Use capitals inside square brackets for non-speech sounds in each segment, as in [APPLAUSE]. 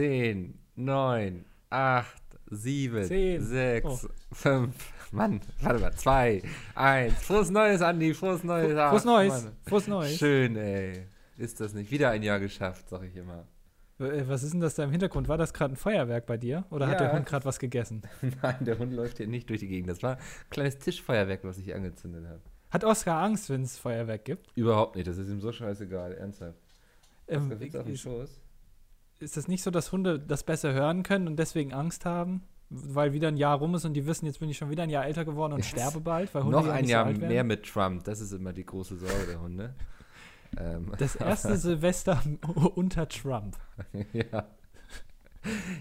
10, 9, 8, 7, Zehn. 6, Oh. 5, Mann, warte mal, 2, 1. Frohes Neues, Andi, frohes Neues. Ach, Frohes Neues. Mann. Frohes Neues. Schön, ey. Ist das nicht? Wieder ein Jahr geschafft, sag ich immer. Äh, Was ist denn das da im Hintergrund? War das gerade ein Feuerwerk bei dir? Oder hat Ja. der Hund gerade was gegessen? [LAUGHS] Nein, der Hund läuft hier nicht durch die Gegend. Das war ein kleines Tischfeuerwerk, was ich angezündet habe. Hat Oskar Angst, wenn es Feuerwerk gibt? Überhaupt nicht, das ist ihm so scheißegal, ernsthaft. Ähm, liegt auf ist, Schoß. Ist das nicht so, dass Hunde das besser hören können und deswegen Angst haben? Weil wieder ein Jahr rum ist und die wissen, jetzt bin ich schon wieder ein Jahr älter geworden und Yes. sterbe bald, weil Hunde Noch ja ein Jahr so mehr mit Trump, das ist immer die große Sorge der Hunde. [LAUGHS] ähm, Das erste [LAUGHS] Silvester [LAUGHS] unter Trump. ja.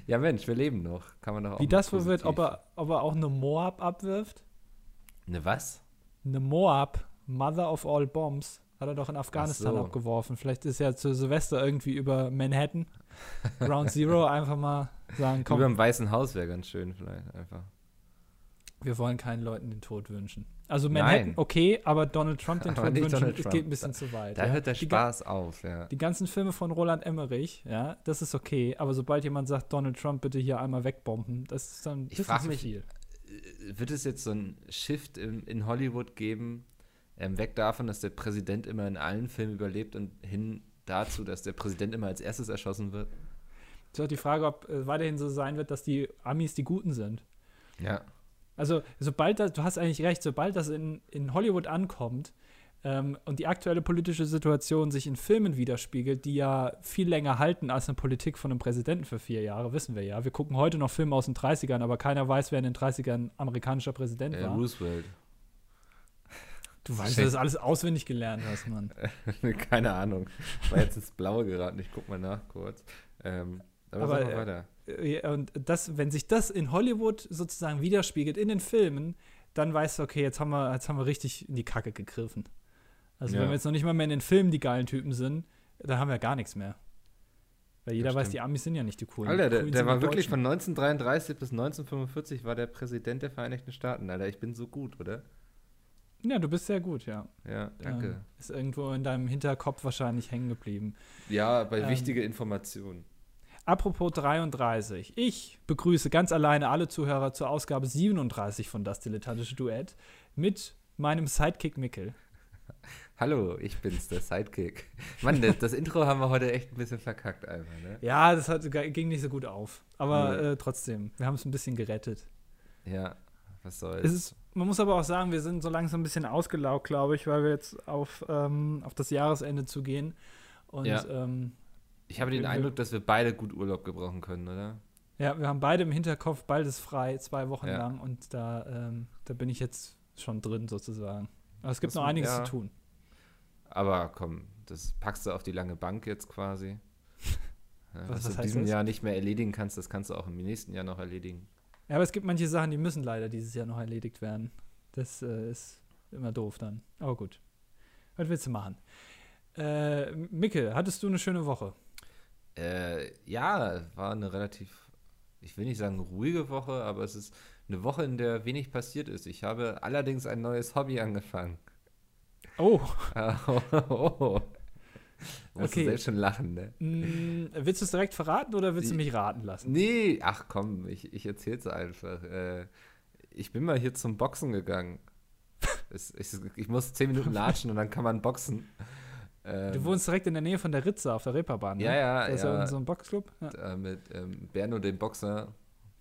ja, Mensch, wir leben noch. Kann man doch auch Wie das wohl wird, ob er, ob er auch eine Moab abwirft? Ne, was? Eine Moab, Mother of all Bombs, hat er doch in Afghanistan so. abgeworfen. Vielleicht ist ja zu Silvester irgendwie über Manhattan, Ground Zero, einfach mal sagen, komm, Über dem Weißen Haus wäre ganz schön, vielleicht einfach. wir wollen keinen Leuten den Tod wünschen. Also Manhattan, Nein. okay, aber Donald Trump den Aber Tod wünschen, Donald Trump. geht ein bisschen zu weit. Da ja. hört der Die Spaß auf, ja. Die ganzen Filme von Roland Emmerich, ja, das ist okay, aber sobald jemand sagt, Donald Trump bitte hier einmal wegbomben, das ist dann ein Ich bisschen zu mich- viel. Äh, Wird es jetzt so ein Shift in, in Hollywood geben, ähm, weg davon, dass der Präsident immer in allen Filmen überlebt und hin dazu, dass der Präsident immer als erstes erschossen wird? Es ist auch die Frage, ob äh, weiterhin so sein wird, dass die Amis die Guten sind. Ja. Also, sobald das, du hast eigentlich recht, sobald das in, in Hollywood ankommt ähm, und die aktuelle politische Situation sich in Filmen widerspiegelt, die ja viel länger halten als eine Politik von einem Präsidenten für vier Jahre, wissen wir ja. Wir gucken heute noch Filme aus den 30ern, aber keiner weiß, wer in den 30ern amerikanischer Präsident Äh, war. Roosevelt. Du weißt, dass du das alles auswendig gelernt hast, Mann. [LAUGHS] Keine Ahnung. War jetzt ins Blaue geraten. Ich guck mal nach kurz. Ähm, aber, Aber, sag mal äh, weiter. Äh, Und das, wenn sich das in Hollywood sozusagen widerspiegelt in den Filmen, dann weißt du, okay, jetzt haben wir, jetzt haben wir richtig in die Kacke gegriffen. Also Ja. wenn wir jetzt noch nicht mal mehr in den Filmen die geilen Typen sind, dann haben wir gar nichts mehr. Weil jeder weiß, die Amis sind ja nicht die coolen. Alter, Die der, coolen der sind war wirklich von 1933 bis 1945 war der Präsident der Vereinigten Staaten. Alter, ich bin so gut, oder? Ja, du bist sehr gut, ja. Ja, danke. Ähm, ist irgendwo in deinem Hinterkopf wahrscheinlich hängen geblieben. Ja, bei ähm, wichtige Informationen. Apropos 33. Ich begrüße ganz alleine alle Zuhörer zur Ausgabe 37 von Das Dilettantische Duett mit meinem Sidekick Mickel. [LAUGHS] Hallo, ich bin's, der Sidekick. Mann, das, das Intro haben wir heute echt ein bisschen verkackt einfach, ne? Ja, das hat, ging nicht so gut auf. Aber Nee. äh, trotzdem, wir haben es ein bisschen gerettet. Ja, was soll's. Ist, man muss aber auch sagen, wir sind so langsam ein bisschen ausgelaugt, glaube ich, weil wir jetzt auf, ähm, auf das Jahresende zugehen. Und Ja. ähm, ich habe den wir- Eindruck, dass wir beide gut Urlaub gebrauchen können, oder? ja, wir haben beide im Hinterkopf, bald ist frei, zwei Wochen Ja. lang. Und da, ähm, da bin ich jetzt schon drin sozusagen. Aber es gibt Das noch einiges ja. zu tun. Aber komm, das packst du auf die lange Bank jetzt quasi. [LAUGHS] Was- was was du in diesem das? Jahr nicht mehr erledigen kannst, das kannst du auch im nächsten Jahr noch erledigen. Ja, aber es gibt manche Sachen, die müssen leider dieses Jahr noch erledigt werden. Das äh, ist immer doof dann. Aber gut. Was willst du machen? Äh, Mickel, hattest du eine schöne Woche? Äh, ja, war eine relativ, ich will nicht sagen ruhige Woche, aber es ist eine Woche, in der wenig passiert ist. Ich habe allerdings ein neues Hobby angefangen. Oh, [LAUGHS] oh, oh, oh. [LAUGHS] Musst Okay. du selbst schon lachen, ne? mh, willst du es direkt verraten oder willst du Ich- mich raten lassen? Nee, ach komm, ich, ich erzähl's einfach. Äh, ich bin mal hier zum Boxen gegangen. [LAUGHS] es, ich, ich muss zehn Minuten latschen und dann kann man boxen. Ähm, Du wohnst direkt in der Nähe von der Ritze auf der Reeperbahn, ne? Ja, ja, Da ist ja. so ein Boxclub. Ja. äh, mit ähm, Berno, dem Boxer,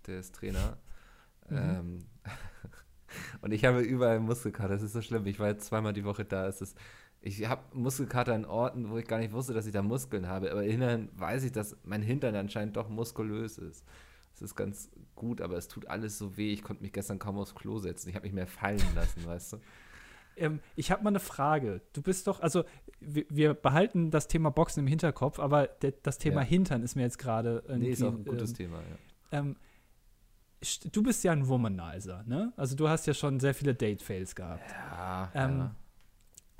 der ist Trainer. Mhm. Ähm, [LAUGHS] und ich habe überall Muskelkater. Das ist so schlimm. Ich war jetzt zweimal die Woche da. Es ist, ich habe Muskelkater in Orten, wo ich gar nicht wusste, dass ich da Muskeln habe. Aber immerhin weiß ich, dass mein Hintern anscheinend doch muskulös ist. Das ist ganz gut, aber es tut alles so weh. Ich konnte mich gestern kaum aufs Klo setzen. Ich habe mich mehr fallen [LAUGHS] lassen, weißt du? Ähm, ich habe mal eine Frage. Du bist doch, also wir, wir behalten das Thema Boxen im Hinterkopf, aber der, das Thema Ja. Hintern ist mir jetzt gerade. Nee, ist auch ein gutes ähm, Thema, ja. ähm, du bist ja ein Womanizer, ne? Also du hast ja schon sehr viele Date-Fails gehabt. Ja, Ähm, ja.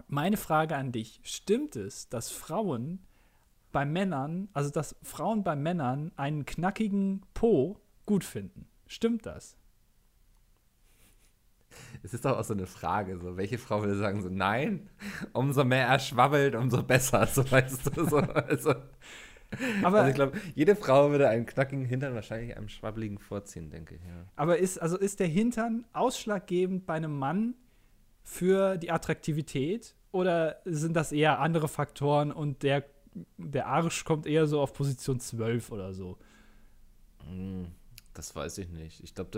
Meine Frage an dich: Stimmt es, dass Frauen bei Männern, also dass Frauen bei Männern einen knackigen Po gut finden? Stimmt das? Es ist doch auch so eine Frage, so, welche Frau würde sagen so, nein, umso mehr er schwabbelt, umso besser, so weißt du, so, also, Aber, also ich glaube, jede Frau würde einen knackigen Hintern wahrscheinlich einem schwabbeligen vorziehen, denke ich. Ja. aber ist, also ist der Hintern ausschlaggebend bei einem Mann für die Attraktivität oder sind das eher andere Faktoren und der, der Arsch kommt eher so auf Position 12 oder so? Hm, Das weiß ich nicht. Ich glaube,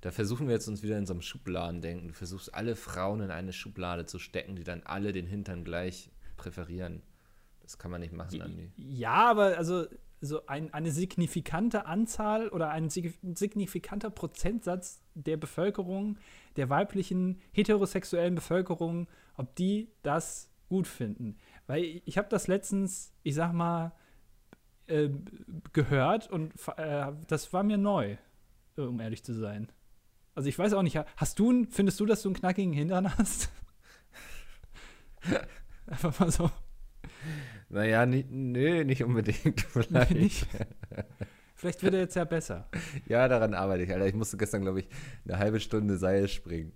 da versuchen wir jetzt uns wieder in so einem Schubladendenken. Du versuchst alle Frauen in eine Schublade zu stecken, die dann alle den Hintern gleich präferieren. Das kann man nicht machen, Andi. Ja, aber also so ein, eine signifikante Anzahl oder ein sig- signifikanter Prozentsatz der Bevölkerung, der weiblichen heterosexuellen Bevölkerung, ob die das gut finden. Weil ich, habe das letztens, ich sag mal, äh, gehört und äh, das war mir neu, um ehrlich zu sein. Also ich weiß auch nicht, hast du, einen- findest du, dass du einen knackigen Hintern hast? [LAUGHS] Einfach mal so. Naja, ni- nö, nicht unbedingt. [LAUGHS] Vielleicht. nicht? Vielleicht wird er jetzt ja besser. Ja, daran arbeite ich, Alter. Ich musste gestern, glaube ich, eine halbe Stunde Seil springen.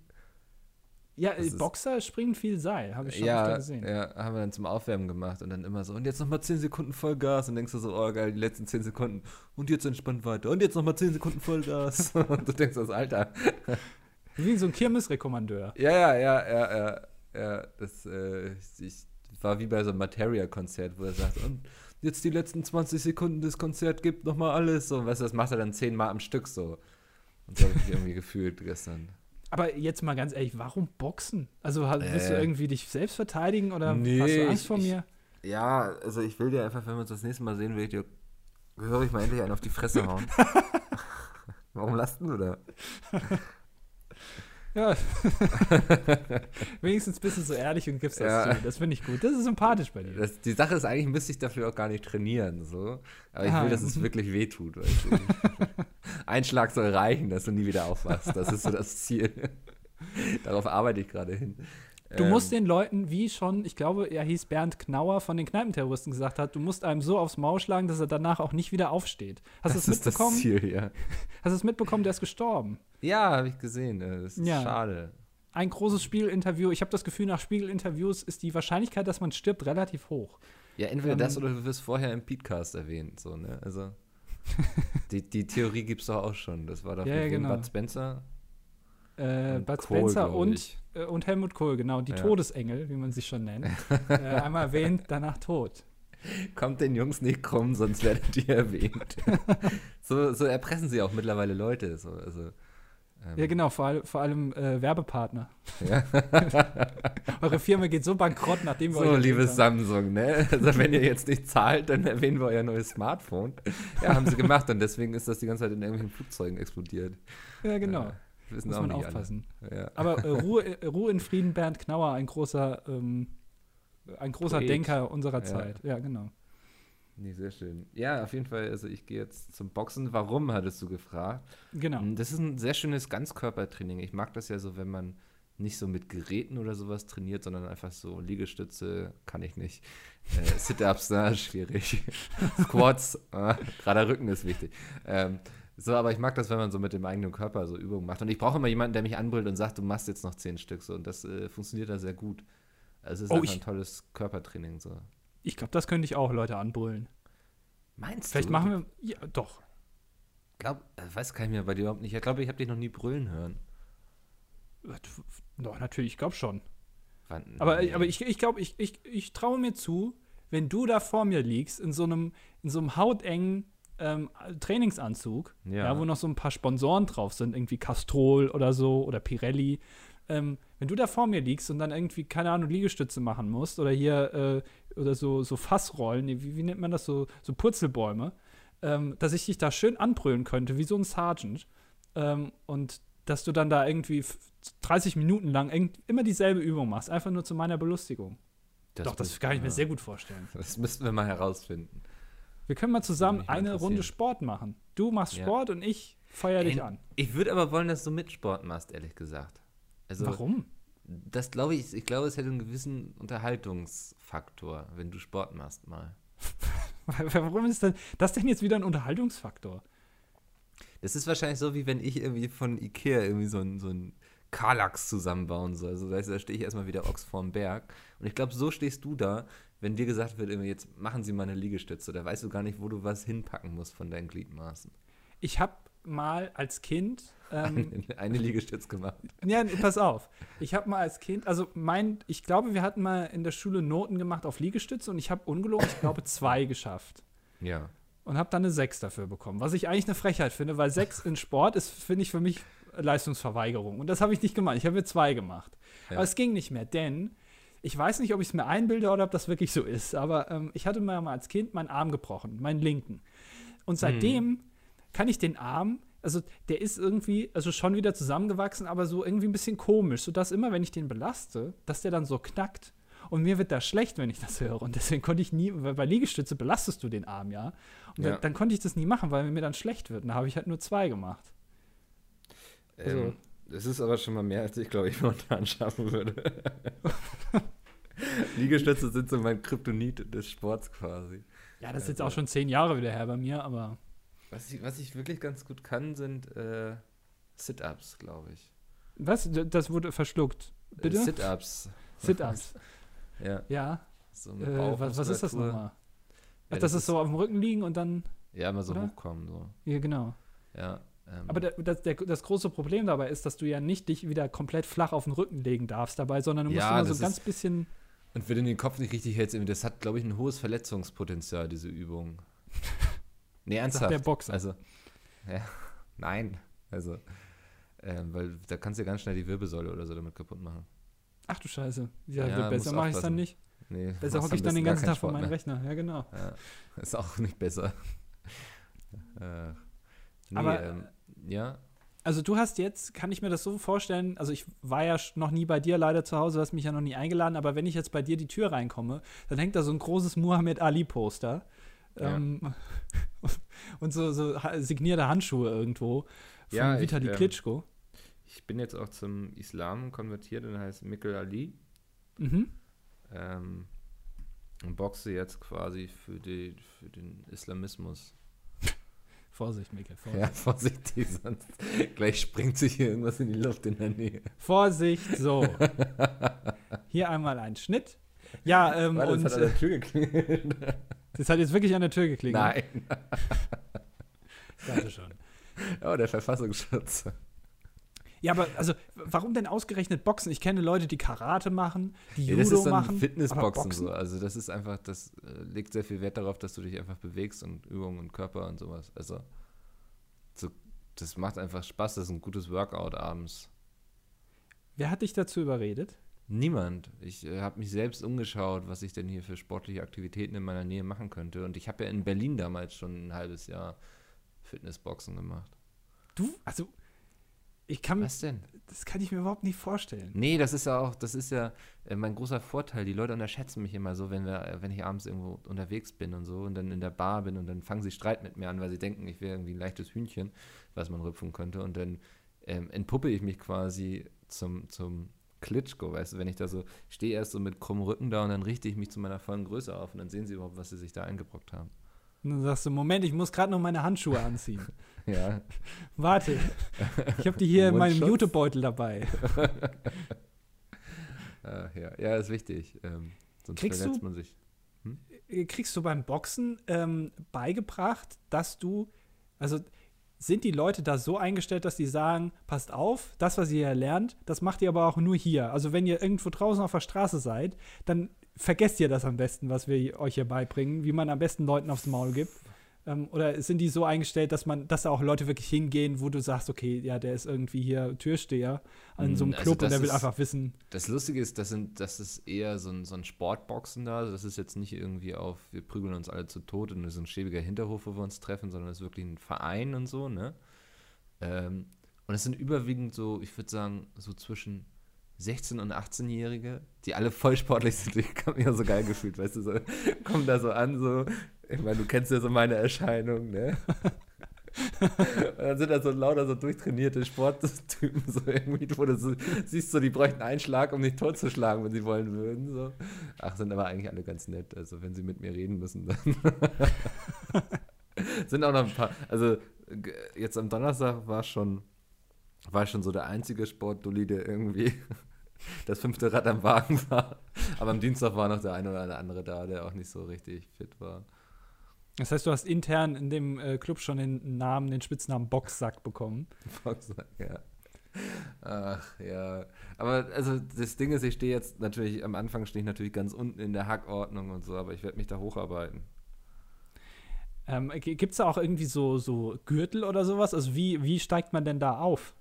Ja, Das ist- Boxer springen viel Seil, habe ich schon öfter Ja, gesehen. ja, haben wir dann zum Aufwärmen gemacht und dann immer so, und jetzt nochmal 10 Sekunden Vollgas und denkst du so, oh geil, die letzten 10 Sekunden und jetzt entspannt weiter und jetzt nochmal 10 Sekunden Vollgas [LAUGHS] [LAUGHS] und du denkst so, Alter. Wie so ein Kirmesrekommandeur. Ja, ja, ja, ja, ja, ja, das, äh, ich war wie bei so einem Materia-Konzert, wo er sagt, und jetzt die letzten 20 Sekunden des Konzerts gibt nochmal alles, so, weißt du, das macht er dann zehnmal am Stück so. Und so habe ich mich irgendwie gefühlt gestern. Aber jetzt mal ganz ehrlich, warum Boxen? Also willst du Äh. irgendwie dich selbst verteidigen oder Nee, hast du Angst ich- vor ich- mir? Ja, also ich will dir einfach, wenn wir uns das nächste Mal sehen, will ich dir, höre ich mal endlich einen auf die Fresse hauen. [LAUGHS] Warum lachst du da? [LAUGHS] Ja. [LAUGHS] Wenigstens bist du so ehrlich und gibst das Ja. zu. Das finde ich gut. Das ist sympathisch bei dir. Das, die Sache ist eigentlich, müsste ich dafür auch gar nicht trainieren, so. Aber ich Ah, will, dass es wirklich wehtut, weißt du. [LAUGHS] Ein Schlag soll reichen, dass du nie wieder aufwachst. Das ist so das Ziel. Darauf arbeite ich gerade hin. Du Ähm, musst den Leuten, wie schon, ich glaube, er hieß Bernd Knauer von den Kneipenterroristen gesagt hat, du musst einem so aufs Maul schlagen, dass er danach auch nicht wieder aufsteht. Hast du das es ist das mitbekommen? Ziel, ja. [LAUGHS] Hast du es mitbekommen, der ist gestorben? Ja, habe ich gesehen. Das ist Ja. schade. Ein großes Spiegelinterview. Ich habe das Gefühl, nach Spiegelinterviews ist die Wahrscheinlichkeit, dass man stirbt, relativ hoch. Ja, entweder Ähm, das oder du wirst vorher im Podcast erwähnt, so, ne? Also, [LAUGHS] die, die Theorie gibt's doch auch schon. Das war doch Ja, mit ja, genau. Bud Spencer. Äh, Bud Kohl, Spencer und. Äh, und Helmut Kohl, genau. Die Ja. Todesengel, wie man sie schon nennt. [LAUGHS] äh, einmal erwähnt, danach tot. Kommt den Jungs nicht krumm, sonst werdet ihr erwähnt. [LAUGHS] so, so erpressen sie auch mittlerweile Leute. So, also, ähm, Ja, genau, vor, all, vor allem äh, Werbepartner. Ja. [LAUGHS] Eure Firma geht so bankrott, nachdem wir So, euch erwähnt liebes. Samsung, ne? Also, wenn ihr jetzt nicht zahlt, dann erwähnen wir euer neues Smartphone. Ja, haben sie gemacht und deswegen ist das die ganze Zeit in irgendwelchen Flugzeugen explodiert. Ja, genau. Äh, wissen Muss man aufpassen. Ja. Aber äh, [LAUGHS] Ruhe, äh, Ruhe in Frieden, Bernd Knauer, ein großer, ähm, ein großer Poet. Denker unserer Ja. Zeit. Ja, genau. Nee, sehr schön. Ja, auf jeden Fall, also ich gehe jetzt zum Boxen. Warum, hattest du gefragt? Genau. Das ist ein sehr schönes Ganzkörpertraining. Ich mag das ja so, wenn man nicht so mit Geräten oder sowas trainiert, sondern einfach so Liegestütze kann ich nicht. Äh, Sit-Ups, na, [LAUGHS] schwierig. [LAUGHS] Squats, äh, gerader Rücken ist wichtig. Ähm, so, aber ich mag das, wenn man so mit dem eigenen Körper so Übungen macht. Und ich brauche immer jemanden, der mich anbrüllt und sagt, du machst jetzt noch zehn Stück. So, und das äh, funktioniert da sehr gut. Also es ist Oh, einfach ein tolles Körpertraining. So. Ich glaube, das könnte ich auch Leute anbrüllen. Meinst Vielleicht du? machen wir. Ja, doch. Glaub, äh, weiß kann ich mir bei dir überhaupt nicht. Ich glaube, ich habe dich noch nie brüllen hören. Doch, natürlich, ich glaube schon. Wann- Aber, nee. aber ich, ich glaube, ich, ich, ich traue mir zu, wenn du da vor mir liegst, in so einem, in so einem hautengen ähm, Trainingsanzug, Ja. ja. wo noch so ein paar Sponsoren drauf sind, irgendwie Castrol oder so oder Pirelli. Ähm, wenn du da vor mir liegst und dann irgendwie, keine Ahnung, Liegestütze machen musst oder hier äh, oder so, so Fassrollen, wie, wie nennt man das, so, so Purzelbäume, ähm, dass ich dich da schön anbrüllen könnte, wie so ein Sergeant. Ähm, und dass du dann da irgendwie f- 30 Minuten lang immer dieselbe Übung machst, einfach nur zu meiner Belustigung. Doch, das kann ich mir sehr gut vorstellen. [LAUGHS] Das müssten wir mal herausfinden. Wir können mal zusammen eine Runde. Sport machen. Du machst Ja. Sport und ich feier dich Ey, an. Ich würde aber wollen, dass du mit Sport machst, ehrlich gesagt. Also, Warum? Das glaube ich, ich glaube, es hätte einen gewissen Unterhaltungsfaktor, wenn du Sport machst mal. [LAUGHS] Warum ist denn, das denn jetzt wieder ein Unterhaltungsfaktor? Das ist wahrscheinlich so, wie wenn ich irgendwie von Ikea irgendwie so ein, so ein Kallax zusammenbauen soll. Also da, da stehe ich erstmal wieder Ochs vorm Berg. Und ich glaube, so stehst du da, wenn dir gesagt wird, jetzt machen Sie mal eine Liegestütze, da weißt du gar nicht, wo du was hinpacken musst von deinen Gliedmaßen. Ich habe mal als Kind ähm, [LAUGHS] eine, eine Liegestütze gemacht. Ja, pass auf. Ich habe mal als Kind, also mein, ich glaube, wir hatten mal in der Schule Noten gemacht auf Liegestütze und ich habe ungelogen, ich glaube, zwei geschafft. Ja. Und habe dann eine sechs dafür bekommen, was ich eigentlich eine Frechheit finde, weil sechs in Sport ist, finde ich, für mich Leistungsverweigerung. Und das habe ich nicht gemacht. Ich habe mir zwei gemacht. Ja. Aber es ging nicht mehr, denn ich weiß nicht, ob ich es mir einbilde oder ob das wirklich so ist, aber ähm, ich hatte mir mal als Kind meinen Arm gebrochen, meinen linken. Und seitdem hm. kann ich den Arm, also der ist irgendwie, also schon wieder zusammengewachsen, aber so irgendwie ein bisschen komisch, sodass immer, wenn ich den belaste, dass der dann so knackt. Und mir wird da schlecht, wenn ich das höre. Und deswegen konnte ich nie, weil bei Liegestütze belastest du den Arm, ja. Und ja. Dann, dann, konnte ich das nie machen, weil mir dann schlecht wird. Und da habe ich halt nur zwei gemacht. Ähm, das ist aber schon mal mehr, als ich glaube ich [LAUGHS] momentan schaffen würde. [LAUGHS] Liegestütze sind so mein Kryptonit des Sports quasi. Ja, das ist jetzt auch also schon zehn Jahre wieder her bei mir, aber. Was ich, was ich wirklich ganz gut kann, sind äh, Sit-Ups, glaube ich. Was? Das wurde verschluckt. Bitte? Äh, Sit-Ups. Sit-Ups. [LAUGHS] ja. Ja. So äh, was, was, ist das nochmal? Ach, das, das ist so auf dem Rücken liegen und dann. Ja, immer so oder? hochkommen. So. Ja, genau. Ja. Ähm, Aber der, das, der, das große Problem dabei ist, dass du ja nicht dich wieder komplett flach auf den Rücken legen darfst dabei, sondern du musst ja, immer so ein ganz bisschen. Und wenn du den Kopf nicht richtig hältst, das hat, glaube ich, ein hohes Verletzungspotenzial, diese Übung. [LAUGHS] nee, ernsthaft. Sagt der Boxer. Also, ja, nein. Also, äh, weil da kannst du ja ganz schnell die Wirbelsäule oder so damit kaputt machen. Ach du Scheiße. Ja, ja besser mache ich es dann nicht. Nee, besser hocke ich dann den ganzen Tag vor meinem Rechner. Ja, genau. Ja, [LAUGHS] ist auch nicht besser. [LAUGHS] äh, nee, Aber ähm, ja. Also du hast jetzt, kann ich mir das so vorstellen, also ich war ja noch nie bei dir leider zu Hause, du hast mich ja noch nie eingeladen, aber wenn ich jetzt bei dir die Tür reinkomme, dann hängt da so ein großes Muhammad Ali Poster. Ja. Ähm, [LAUGHS] und so, so signierte Handschuhe irgendwo von ja, Vitali ich, ähm, Klitschko. Ich bin jetzt auch zum Islam konvertiert und heißt Mikkel Ali. Mhm. Ähm, und boxe jetzt quasi für, die, für den Islamismus. Vorsicht, Mikkel, [LAUGHS] Vorsicht. Ja, vorsichtig, sonst gleich springt sich hier irgendwas in die Luft in der Nähe. Vorsicht, so. hier einmal ein Schnitt. Ja, ähm, Warte, und. Das hat an der Tür geklingelt. das hat jetzt wirklich an der Tür geklingelt. Nein. [LAUGHS] Dachte schon. Oh, der Verfassungsschutz. Ja, aber also, warum denn ausgerechnet Boxen? Ich kenne Leute, die Karate machen, die ja, Judo machen. Das ist Fitnessboxen so. Also das ist einfach, das äh, legt sehr viel Wert darauf, dass du dich einfach bewegst und Übungen und Körper und sowas. Also so, das macht einfach Spaß. Das ist ein gutes Workout abends. Wer hat dich dazu überredet? Niemand. Ich äh, habe mich selbst umgeschaut, was ich denn hier für sportliche Aktivitäten in meiner Nähe machen könnte. Und ich habe ja in Berlin damals schon ein halbes Jahr Fitnessboxen gemacht. Du, also ich kann, Was denn? Das kann ich mir überhaupt nicht vorstellen. Nee, das ist ja auch, das ist ja äh, mein großer Vorteil. Die Leute unterschätzen mich immer so, wenn wir, äh, wenn ich abends irgendwo unterwegs bin und so und dann in der Bar bin und dann fangen sie Streit mit mir an, weil sie denken, ich wäre irgendwie ein leichtes Hühnchen, was man rüpfen könnte. Und dann ähm, entpuppe ich mich quasi zum, zum Klitschko, weißt du, wenn ich da so, stehe erst so mit krummem Rücken da und dann richte ich mich zu meiner vollen Größe auf und dann sehen sie überhaupt, was sie sich da eingebrockt haben. Und dann sagst du, Moment, ich muss gerade noch meine Handschuhe anziehen. [LAUGHS] ja. Warte, ich habe die hier in meinem Jutebeutel dabei. Ach, [LAUGHS] ja. ja, ist wichtig. Ähm, sonst kriegst verletzt du, man sich. Hm? Äh, kriegst du beim Boxen ähm, beigebracht, dass du, also sind die Leute da so eingestellt, dass die sagen, passt auf, das, was ihr hier lernt, das macht ihr aber auch nur hier. Also wenn ihr irgendwo draußen auf der Straße seid, dann vergesst ihr das am besten, was wir euch hier beibringen, wie man am besten Leuten aufs Maul gibt? Ähm, oder sind die so eingestellt, dass man, dass da auch Leute wirklich hingehen, wo du sagst, okay, ja, der ist irgendwie hier Türsteher an so einem also Club und der will einfach wissen. Das Lustige ist, das, sind, das ist eher so ein, so ein Sportboxen da. Also das ist jetzt nicht irgendwie auf, wir prügeln uns alle zu Tod und so ein schäbiger Hinterhof, wo wir uns treffen, sondern es ist wirklich ein Verein und so, ne? Ähm, und es sind überwiegend so, ich würde sagen, so zwischen 16- und 18-Jährige, die alle voll sportlich sind. [LAUGHS] Ich habe mich ja so geil gefühlt, weißt du, so, kommen da so an, so, ich meine, du kennst ja so meine Erscheinung, ne? [LAUGHS] Und dann sind da so lauter so durchtrainierte Sporttypen, so irgendwie, wo du so, siehst, so, die bräuchten einen Schlag, um dich totzuschlagen, wenn sie wollen würden. So. Ach, sind aber eigentlich alle ganz nett. Also, wenn sie mit mir reden müssen, dann. [LAUGHS] sind auch noch ein paar. Also, jetzt am Donnerstag war schon, war schon so der einzige Sportdulli, der irgendwie das fünfte Rad am Wagen war. Aber am Dienstag war noch der eine oder andere da, der auch nicht so richtig fit war. Das heißt, du hast intern in dem äh, Club schon den Namen, den Spitznamen Boxsack bekommen. [LAUGHS] Boxsack, ja. Ach ja. Aber also das Ding ist, ich stehe jetzt natürlich, am Anfang stehe ich natürlich ganz unten in der Hackordnung und so, aber ich werde mich da hocharbeiten. Ähm, Gibt es da auch irgendwie so, so Gürtel oder sowas? Also wie, wie steigt man denn da auf?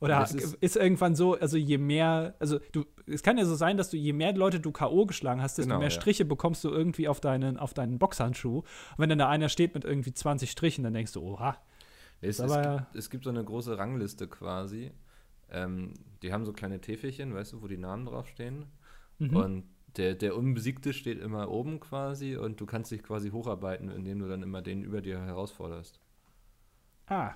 Oder ist, ist, irgendwann so, also je mehr, also du, es kann ja so sein, dass du je mehr Leute du K.O. geschlagen hast, desto genau, mehr Striche ja. bekommst du irgendwie auf deinen, auf deinen Boxhandschuh. Und wenn dann da einer steht mit irgendwie 20 Strichen, dann denkst du, oha. Es, es, gibt, es gibt so eine große Rangliste quasi. Ähm, die haben so kleine Täfelchen, weißt du, wo die Namen draufstehen. Mhm. Und der, der Unbesiegte steht immer oben quasi und du kannst dich quasi hocharbeiten, indem du dann immer den über dir herausforderst. Ah,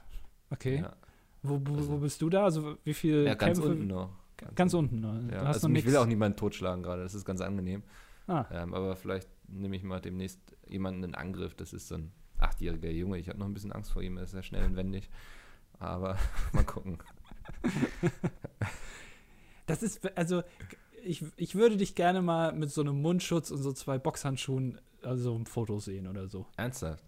okay. Ja. Wo, wo, also, wo, bist du da? Also wie viel Ja, ganz Kämpfe? unten noch. Ganz, ganz unten noch. Ja, also mich will auch niemand totschlagen gerade, das ist ganz angenehm. Ah. Ähm, aber vielleicht nehme ich mal demnächst jemanden in Angriff. Das ist so ein achtjähriger Junge. Ich habe noch ein bisschen Angst vor ihm, er ist sehr schnell und wendig. Aber [LAUGHS] mal gucken. [LAUGHS] das ist, also ich, ich würde dich gerne mal mit so einem Mundschutz und so zwei Boxhandschuhen, also ein Foto sehen oder so. Ernsthaft?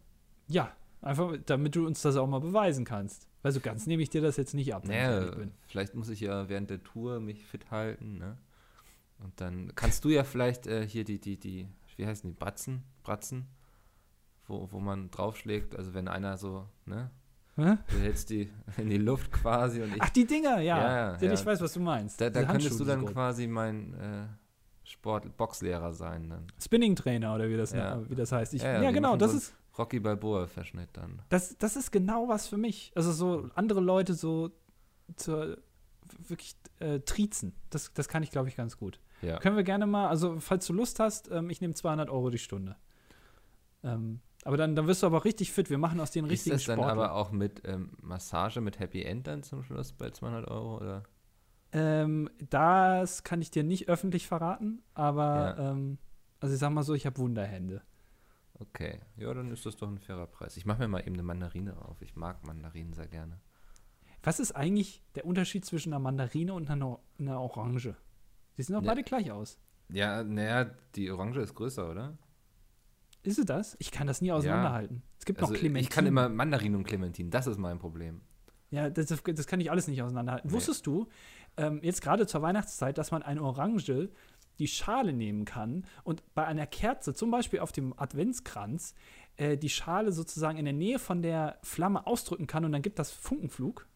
Ja, einfach, damit du uns das auch mal beweisen kannst. Weil so ganz nehme ich dir das jetzt nicht ab, wenn naja. Vielleicht muss ich ja während der Tour mich fit halten, ne? Und dann kannst du ja vielleicht äh, hier die, die, die, wie heißen die, Bratzen? Bratzen? Wo, wo man draufschlägt, also wenn einer so, ne? Hä? Du hältst die [LAUGHS] in die Luft quasi und ich. Ach, die Dinger, ja. ja, ja. Ich weiß, was du meinst. Da, da könntest du dann quasi mein äh, Sport-Boxlehrer sein. Dann. Spinning-Trainer oder wie das, ja. wie das heißt. Ich, ja, genau, das ist. Rocky Balboa-Verschnitt dann. Das, das ist genau was für mich. Also so andere Leute so zur, wirklich äh, trizen. Das, das kann ich, glaube ich, ganz gut. Ja. Können wir gerne mal, also falls du Lust hast, ähm, ich nehme 200 Euro die Stunde. Ähm, aber dann, dann wirst du aber richtig fit. Wir machen aus den richtigen Ist das dann aber auch mit ähm, Massage, mit Happy End dann zum Schluss bei 200 Euro, oder? Ähm, das kann ich dir nicht öffentlich verraten, aber ja. ähm, also ich sag mal so, ich habe Wunderhände. Okay, ja, dann ist das doch ein fairer Preis. Ich mache mir mal eben eine Mandarine auf. Ich mag Mandarinen sehr gerne. Was ist eigentlich der Unterschied zwischen einer Mandarine und einer, einer Orange? Die sehen doch ja. beide gleich aus. Ja, naja, die Orange ist größer, oder? Ist es das? Ich kann das nie auseinanderhalten. Ja. Es gibt also noch Clementin. Ich kann immer Mandarin und Clementin, das ist mein Problem. Ja, das, das kann ich alles nicht auseinanderhalten. Nee. Wusstest du, ähm, jetzt gerade zur Weihnachtszeit, dass man eine Orange die Schale nehmen kann und bei einer Kerze, zum Beispiel auf dem Adventskranz, äh, die Schale sozusagen in der Nähe von der Flamme ausdrücken kann und dann gibt das Funkenflug?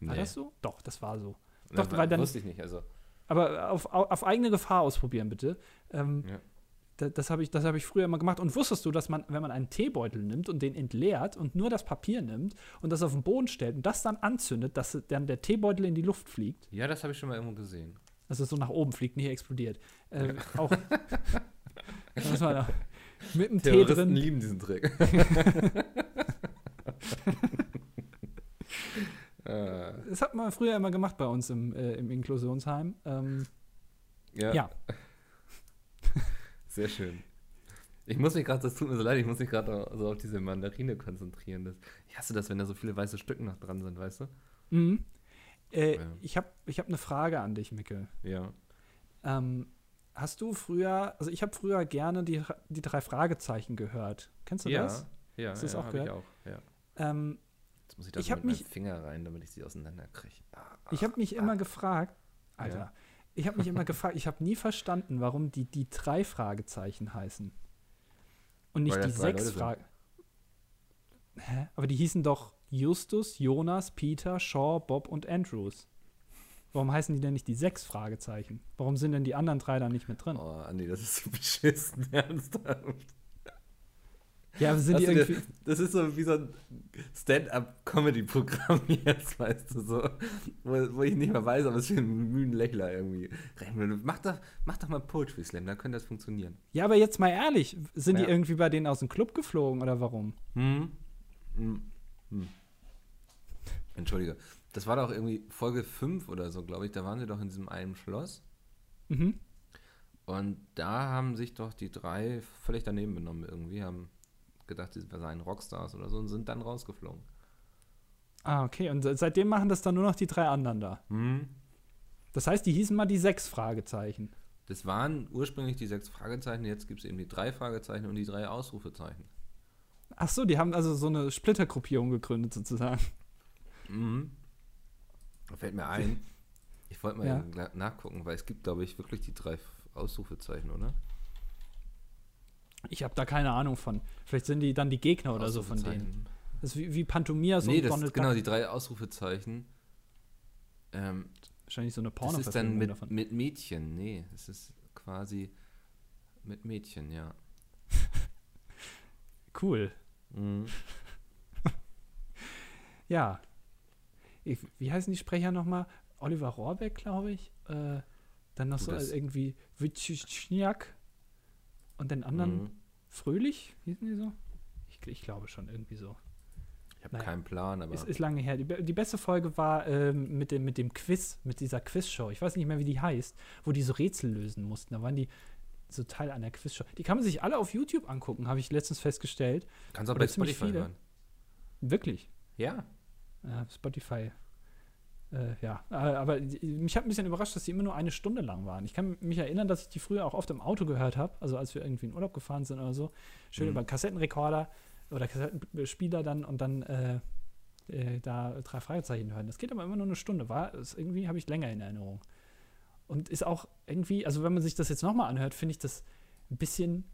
Nee. War das so? Doch, das war so. Doch, weil dann, wusste ich nicht. Also. Aber auf, auf, auf eigene Gefahr ausprobieren, bitte. Ähm, ja das habe ich, hab ich früher immer gemacht. Und wusstest du, dass man, wenn man einen Teebeutel nimmt und den entleert und nur das Papier nimmt und das auf den Boden stellt und das dann anzündet, dass dann der Teebeutel in die Luft fliegt? Ja, das habe ich schon mal irgendwo gesehen. Dass es so nach oben fliegt, nicht explodiert. Äh, auch. [LAUGHS] das war da, mit dem Tee drin. lieben diesen Trick. [LAUGHS] das hat man früher immer gemacht bei uns im, äh, im Inklusionsheim. Ähm, ja. ja. Sehr schön. Ich muss mich gerade, das tut mir so leid, ich muss mich gerade so auf diese Mandarine konzentrieren. Das, ich hasse das, wenn da so viele weiße Stücke noch dran sind, weißt du? Mhm. Äh, ja. Ich habe ich hab eine Frage an dich, Mickel. Ja. Ähm, hast du früher, also ich habe früher gerne die, die drei Fragezeichen gehört. Kennst du ja, das? Ja, Hast du ja, das auch gehört? Ich auch, ja. Ähm, Jetzt muss ich da ich so mit mich, Finger rein, damit ich sie auseinanderkriege. Ah, ich habe mich ah, immer gefragt, Alter, ja ich habe mich immer [LAUGHS] gefragt, ich habe nie verstanden, warum die die drei Fragezeichen heißen. Und nicht die sechs Fragen. Hä? Aber die hießen doch Justus, Jonas, Peter, Shaw, Bob und Andrews. Warum heißen die denn nicht die sechs Fragezeichen? Warum sind denn die anderen drei da nicht mit drin? Oh, Andi, das ist so [LAUGHS] beschissen, ernsthaft. Ja, aber sind die irgendwie. Der, das ist so wie so ein Stand-up-Comedy-Programm [LAUGHS] jetzt, weißt du, so. Wo, wo, ich nicht mehr weiß, ob es für ein Mühenlächler irgendwie. Mach doch, mach doch mal Poetry Slam, dann könnte das funktionieren. Ja, aber jetzt mal ehrlich, sind ja. die irgendwie bei denen aus dem Club geflogen oder warum? Hm. Hm. hm. Entschuldige. Das war doch irgendwie Folge 5 oder so, glaube ich. Da waren sie doch in diesem einen Schloss. Mhm. Und da haben sich doch die drei völlig daneben benommen irgendwie, haben gedacht, sie seien Rockstars oder so und sind dann rausgeflogen. Ah, okay. Und seitdem machen das dann nur noch die drei anderen da. Hm. Das heißt, die hießen mal die sechs Fragezeichen. Das waren ursprünglich die sechs Fragezeichen, jetzt gibt es eben die drei Fragezeichen und die drei Ausrufezeichen. Ach so, die haben also so eine Splittergruppierung gegründet sozusagen. Mhm. Da fällt mir ein, [LAUGHS] ich wollte mal Ja. nachgucken, weil es gibt, glaube ich, wirklich die drei Ausrufezeichen, oder? Ich habe da keine Ahnung von. Vielleicht sind die dann die Gegner oder so von denen. Das ist wie, wie Pantomias nee, und das Donald genau, Duck. die drei Ausrufezeichen. Ähm, Wahrscheinlich so eine das ist Porno dann mit, davon. mit Mädchen. Nee, es ist quasi mit Mädchen, ja. [LAUGHS] Cool. Mhm. [LAUGHS] Ja. Ich, wie heißen die Sprecher nochmal? Oliver Rohrbeck, glaube ich. Äh, dann noch Du, so das- irgendwie Witschniak und den anderen Mhm. Fröhlich, hießen die so? Ich, ich glaube schon, irgendwie so. Ich habe Naja. keinen Plan, aber Es ist lange her. Die, die beste Folge war ähm, mit, dem, mit dem Quiz, mit dieser Quizshow. Ich weiß nicht mehr, wie die heißt, wo die so Rätsel lösen mussten. Da waren die so Teil einer Quizshow. Die kann man sich alle auf YouTube angucken, habe ich letztens festgestellt. kannst auch oder bei Spotify hören. Wirklich. Ja. Ja, Spotify. Äh, ja, äh, aber mich hat ein bisschen überrascht, dass die immer nur eine Stunde lang waren. Ich kann mich erinnern, dass ich die früher auch oft im Auto gehört habe, also als wir irgendwie in Urlaub gefahren sind oder so. Schön Mhm. über einen Kassettenrekorder oder Kassettenspieler dann und dann äh, äh, da drei Fragezeichen hören. Das geht aber immer nur eine Stunde. War irgendwie habe ich länger in Erinnerung. Und ist auch irgendwie, also wenn man sich das jetzt nochmal anhört, finde ich das ein bisschen.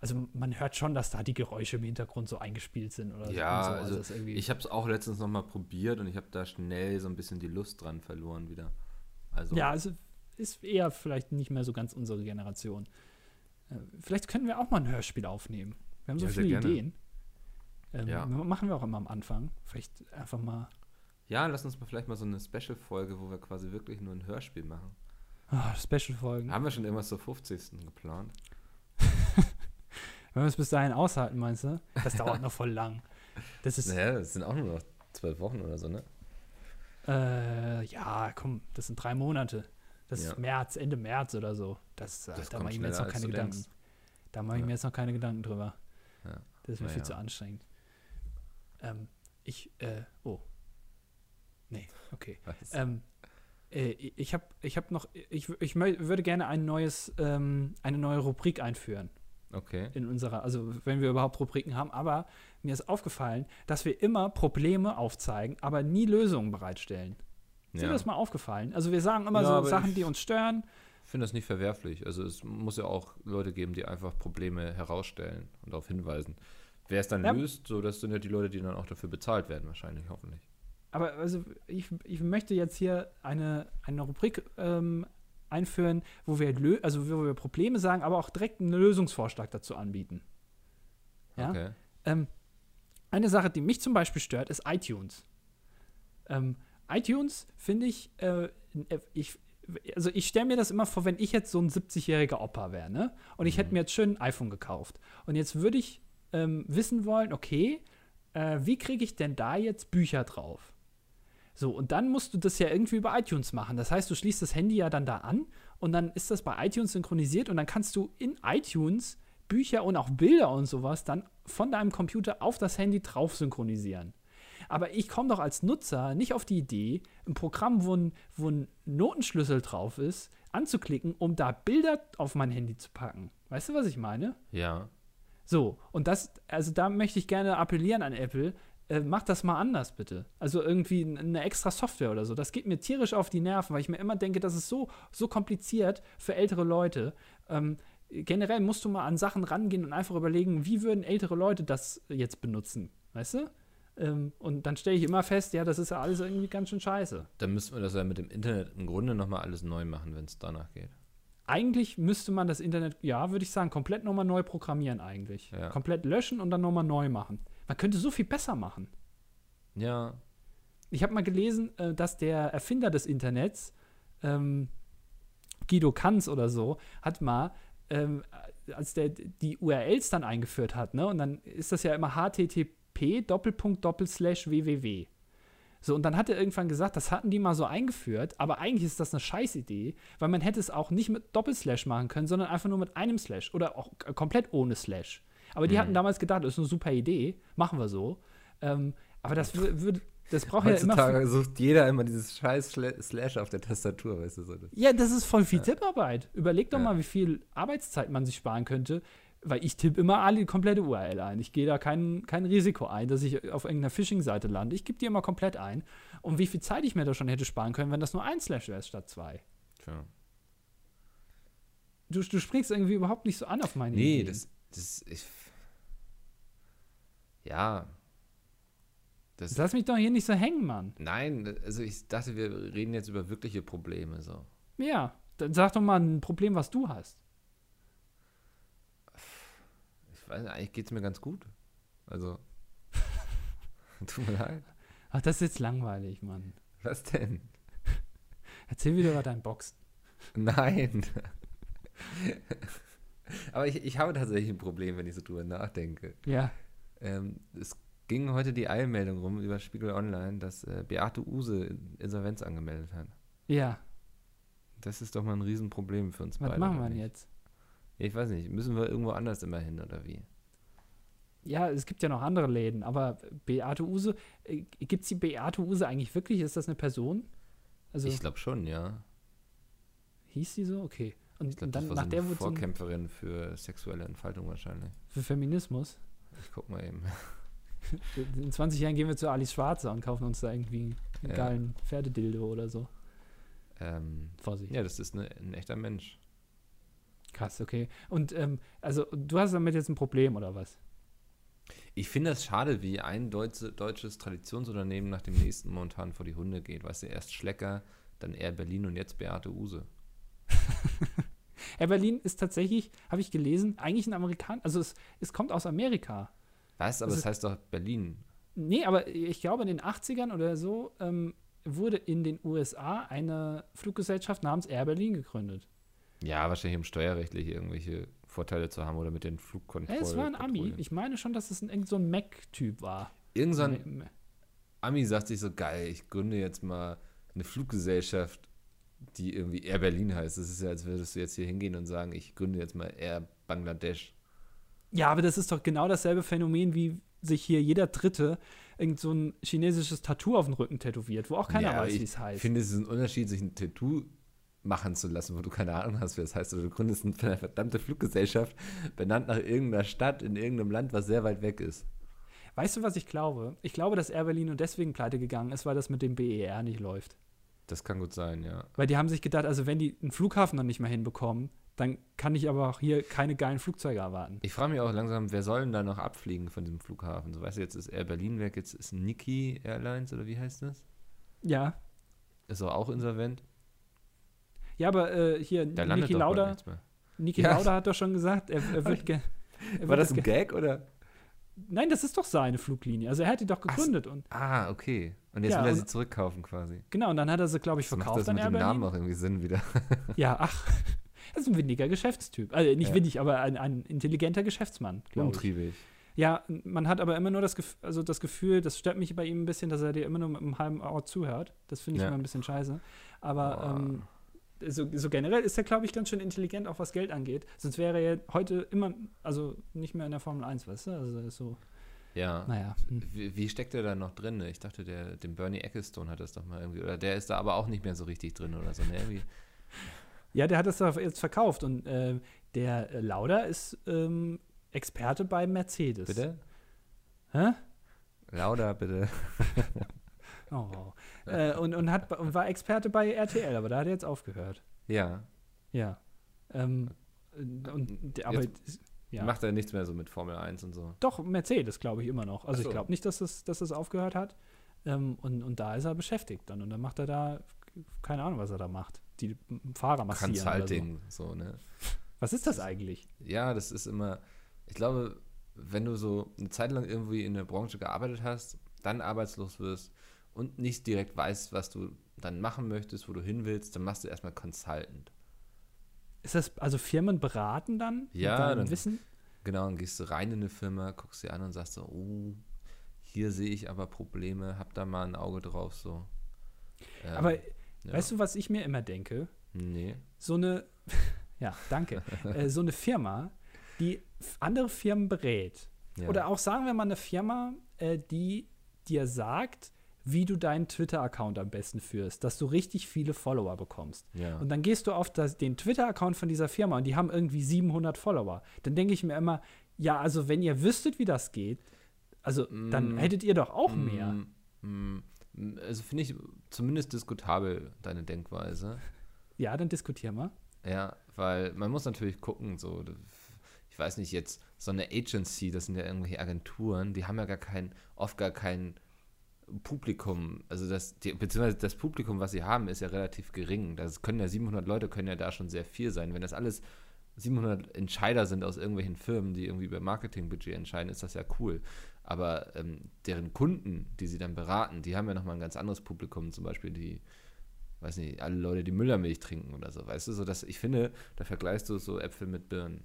Also man hört schon, dass da die Geräusche im Hintergrund so eingespielt sind oder Ja, so. also irgendwie- Ich habe es auch letztens nochmal probiert und ich habe da schnell so ein bisschen die Lust dran verloren wieder. Also, Ja, also ist eher vielleicht nicht mehr so ganz unsere Generation. Äh, Vielleicht können wir auch mal ein Hörspiel aufnehmen. Wir haben so Ja, viele. Ideen. Ähm, Ja. Machen wir auch immer am Anfang. Vielleicht einfach mal. ja, lass uns mal vielleicht mal so eine Special-Folge, wo wir quasi wirklich nur ein Hörspiel machen. ah, Special-Folgen. Haben wir schon irgendwas zur 50. geplant? [LAUGHS] Wenn wir es bis dahin aushalten, meinst du? Das dauert noch voll lang. Das ist. Naja, es sind auch nur noch zwölf Wochen oder so, ne? Äh, ja, komm, das sind drei Monate. Das Ja. ist März, Ende März oder so. Das, äh, Das da mache ich mir jetzt noch keine Gedanken. denkst. Da mache ich Ja. mir jetzt noch keine Gedanken drüber. Ja. Das ist mir viel zu anstrengend. Ähm, ich, äh, oh. Nee, okay. Ähm, äh, ich habe ich hab noch, ich, ich würde gerne ein neues, ähm, eine neue Rubrik einführen Okay. in unserer, also wenn wir überhaupt Rubriken haben, aber mir ist aufgefallen, dass wir immer Probleme aufzeigen, aber nie Lösungen bereitstellen. Ist dir das mal aufgefallen? Also wir sagen immer Ja, so Sachen, die uns stören. Ich finde das nicht verwerflich. Also es muss ja auch Leute geben, die einfach Probleme herausstellen und darauf hinweisen. Wer es dann Ja. löst, so das sind ja die Leute, die dann auch dafür bezahlt werden, wahrscheinlich, hoffentlich. Aber also ich, ich möchte jetzt hier eine, eine Rubrik ähm, einführen, wo wir, lö also wo wir Probleme sagen, aber auch direkt einen Lösungsvorschlag dazu anbieten. Ja? Okay. Ähm, eine Sache, die mich zum Beispiel stört, ist iTunes. Ähm, iTunes finde ich, äh, äh, ich, also ich stelle mir das immer vor, wenn ich jetzt so ein 70-jähriger Opa wäre, ne? Und ich hätte Mhm. mir jetzt schön ein iPhone gekauft. Und jetzt würde ich ähm, wissen wollen, okay, äh, wie kriege ich denn da jetzt Bücher drauf? So, und dann musst du das ja irgendwie über iTunes machen. Das heißt, du schließt das Handy ja dann da an und dann ist das bei iTunes synchronisiert und dann kannst du in iTunes Bücher und auch Bilder und sowas dann von deinem Computer auf das Handy drauf synchronisieren. Aber ich komme doch als Nutzer nicht auf die Idee, ein Programm, wo ein, wo ein Notenschlüssel drauf ist, anzuklicken, um da Bilder auf mein Handy zu packen. Weißt du, was ich meine? Ja. So, und das, also da möchte ich gerne appellieren an Apple, äh, macht das mal anders bitte. Also irgendwie eine extra Software oder so. Das geht mir tierisch auf die Nerven, weil ich mir immer denke, das ist so, so kompliziert für ältere Leute. Ähm, generell musst du mal an Sachen rangehen und einfach überlegen, wie würden ältere Leute das jetzt benutzen, weißt du? Ähm, und dann stelle ich immer fest, ja, das ist ja alles irgendwie ganz schön scheiße. Dann müssten wir das ja mit dem Internet im Grunde nochmal alles neu machen, wenn es danach geht. Eigentlich müsste man das Internet, ja, würde ich sagen, komplett nochmal neu programmieren eigentlich. Ja. Komplett löschen und dann nochmal neu machen. Man könnte so viel besser machen. Ja. Ich habe mal gelesen, äh, dass der Erfinder des Internets, ähm, Guido Kanz oder so, hat mal, ähm, als der die URLs dann eingeführt hat, ne, und dann ist das ja immer http Doppelpunkt Doppelslash www. So, und dann hat er irgendwann gesagt, das hatten die mal so eingeführt, aber eigentlich ist das eine Scheißidee, weil man hätte es auch nicht mit Doppelslash machen können, sondern einfach nur mit einem Slash oder auch komplett ohne Slash. Aber die Mhm. hatten damals gedacht, das ist eine super Idee, machen wir so. Ähm, aber das wür- würde Das braucht ja immer. Heutzutage sucht jeder immer dieses scheiß Sla- Slash auf der Tastatur, weißt du so. Ja, das ist voll viel Tipparbeit. Überleg doch Ja. mal, wie viel Arbeitszeit man sich sparen könnte, weil ich tippe immer alle die komplette URL ein. Ich gehe da kein, kein Risiko ein, dass ich auf irgendeiner Phishing-Seite lande. Ich gebe die immer komplett ein. Und wie viel Zeit ich mir da schon hätte sparen können, wenn das nur ein Slash wäre statt zwei. Tja. Du, du springst irgendwie überhaupt nicht so an auf meine Nee, Ideen. das, das, ich, ja. Das, Lass mich doch hier nicht so hängen, Mann. nein, also ich dachte, wir reden jetzt über wirkliche Probleme, so. Ja, dann sag doch mal ein Problem, was du hast. Ich weiß nicht, eigentlich geht es mir ganz gut. Also, [LAUGHS] tut mir leid. Ach, das ist jetzt langweilig, Mann. Was denn? Erzähl wieder über dein Boxen. Nein. [LAUGHS] Aber ich, ich habe tatsächlich ein Problem, wenn ich so drüber nachdenke. Ja. Ähm, es ging heute die Eilmeldung rum über Spiegel Online, dass äh, Beate Use Insolvenz angemeldet hat. Ja. Das ist doch mal ein Riesenproblem für uns Was beide. machen wir denn jetzt? Ja, ich weiß nicht, müssen wir irgendwo anders immer hin oder wie? Ja, es gibt ja noch andere Läden, aber Beate Use, äh, gibt es die Beate Use eigentlich wirklich? Ist das eine Person? Also ich glaube schon, ja. hieß sie so? Okay. Und, Ich glaube, und dann war nach so der wurde sie Vorkämpferin für sexuelle Entfaltung wahrscheinlich. für Feminismus. Ich guck mal eben. [LAUGHS] In 20 Jahren gehen wir zu Alice Schwarzer und kaufen uns da irgendwie einen Ja. geilen Pferdedildo oder so. Ähm, Vorsicht. ja, das ist eine, ein echter Mensch. Krass, okay. Und ähm, also du hast damit jetzt ein Problem oder was? Ich finde das schade, wie ein deutsche, deutsches Traditionsunternehmen nach dem nächsten momentan vor die Hunde geht. Weißt du, erst Schlecker, dann Air Berlin und jetzt Beate Use. [LAUGHS] Air Berlin ist tatsächlich, habe ich gelesen, eigentlich ein Amerikaner, also es, es kommt aus Amerika. Weißt du, aber Das es heißt doch Berlin. Nee, aber ich glaube, in den 80ern oder so ähm, wurde in den USA eine Fluggesellschaft namens Air Berlin gegründet. Ja, wahrscheinlich um steuerrechtlich irgendwelche Vorteile zu haben oder mit den Flugkontrollen. Ja, es war ein Ami. Ich meine schon, dass es ein, so ein Mac-Typ war. Irgend so ein Ami sagt sich so, geil, ich gründe jetzt mal eine Fluggesellschaft, die irgendwie Air Berlin heißt. Das ist ja, als würdest du jetzt hier hingehen und sagen, ich gründe jetzt mal Air Bangladesch. Ja, aber das ist doch genau dasselbe Phänomen, wie sich hier jeder Dritte irgend so ein chinesisches Tattoo auf den Rücken tätowiert, wo auch keiner Ja, weiß, wie es heißt. Ich finde, es ist ein Unterschied, sich ein Tattoo machen zu lassen, wo du keine Ahnung hast, wie das heißt. Oder du gründest eine verdammte Fluggesellschaft, benannt nach irgendeiner Stadt in irgendeinem Land, was sehr weit weg ist. Weißt du, was ich glaube? Ich glaube, dass Air Berlin nur deswegen pleite gegangen ist, weil das mit dem BER nicht läuft. Das kann gut sein, ja. Weil die haben sich gedacht, also wenn die einen Flughafen noch nicht mehr hinbekommen, dann kann ich aber auch hier keine geilen Flugzeuge erwarten. Ich frage mich auch langsam, wer soll denn da noch abfliegen von diesem Flughafen? So, weißt du, jetzt ist Air Berlin weg, jetzt ist Niki Airlines oder wie heißt das? Ja. Ist doch auch insolvent. Ja, aber äh, hier, Da Niki Lauda. Niki Ja. Lauda hat doch schon gesagt, er, er wird [LAUGHS] er War wird das ein Gag oder? Nein, das ist doch seine Fluglinie. Also er hat die doch Ach gegründet und Ah, okay. Und jetzt Ja, will er sie zurückkaufen quasi. genau, und dann hat er sie, glaube ich, Das macht verkauft das mit dem Namen auch irgendwie Sinn wieder. [LAUGHS] Ja, ach, [LAUGHS] das ist ein windiger Geschäftstyp. Also nicht Ja. windig, aber ein, ein intelligenter Geschäftsmann, glaube ich. Umtriebig. Ja, man hat aber immer nur das, Gef also das Gefühl, das stört mich bei ihm ein bisschen, dass er dir immer nur mit einem halben Ohr zuhört. Das finde ich Ja. immer ein bisschen scheiße. Aber ähm, so, so generell ist er, glaube ich, ganz schön intelligent, auch was Geld angeht. Sonst wäre er heute immer, also nicht mehr in der Formel 1, weißt du? Also ist so, Ja. naja. Hm. Wie, wie steckt der da noch drin? Ich dachte, der, den Bernie Ecclestone hat das doch mal irgendwie. Oder der ist da aber auch nicht mehr so richtig drin oder so. Ne? Irgendwie. Ja, der hat das doch jetzt verkauft und äh, der Lauda ist ähm, Experte bei Mercedes. Bitte? Hä? Lauda, bitte. [LAUGHS] Oh. äh, und, und, hat, und war Experte bei RTL, aber da hat er jetzt aufgehört. Ja. Ja. Ähm, und, der- aber ja. Macht er nichts mehr so mit Formel 1 und so. doch Mercedes, glaube ich, immer noch. Also so. ich glaube nicht, dass das, dass das aufgehört hat. Ähm, und, und da ist er beschäftigt dann. Und dann macht er da, keine Ahnung, was er da macht. Die Fahrer massieren. Oder so. Consulting, so, ne? Was ist das eigentlich? Ja, das ist immer. Ich glaube, wenn du so eine Zeit lang irgendwie in der Branche gearbeitet hast, dann arbeitslos wirst und nicht direkt weißt, was du dann machen möchtest, wo du hin willst, dann machst du erstmal Consultant. Ist das, also Firmen beraten dann? Ja, dann- Wissen? Genau, dann gehst du rein in eine Firma, guckst dir an und sagst so, oh, hier sehe ich aber Probleme, hab da mal ein Auge drauf, so. Ähm, Aber ja. weißt du, was ich mir immer denke? Nee. so eine, [LAUGHS] ja, danke, [LAUGHS] äh, so eine Firma, die andere Firmen berät. Ja. Oder auch sagen wir mal eine Firma, äh, die dir sagt, wie du deinen Twitter-Account am besten führst, dass du richtig viele Follower bekommst. Ja. Und dann gehst du auf das, den Twitter-Account von dieser Firma und die haben irgendwie 700 Follower. Dann denke ich mir immer, ja, also wenn ihr wüsstet, wie das geht, also dann Mm, hättet ihr doch auch mehr. Mm, mm, Also finde ich zumindest diskutabel, deine Denkweise. Ja, dann diskutier mal. Ja, weil man muss natürlich gucken, so, ich weiß nicht, jetzt so eine Agency, das sind ja irgendwelche Agenturen, die haben ja gar kein, oft gar kein Publikum, also das, die, beziehungsweise das Publikum, was sie haben, ist ja relativ gering. Das können ja 700 Leute, können ja da schon sehr viel sein. Wenn das alles 700 Entscheider sind aus irgendwelchen Firmen, die irgendwie über Marketingbudget entscheiden, ist das ja cool. Aber ähm, deren Kunden, die sie dann beraten, die haben ja nochmal ein ganz anderes Publikum, zum Beispiel die, weiß nicht, alle Leute, die Müllermilch trinken oder so, weißt du, so dass ich finde, da vergleichst du so Äpfel mit Birnen.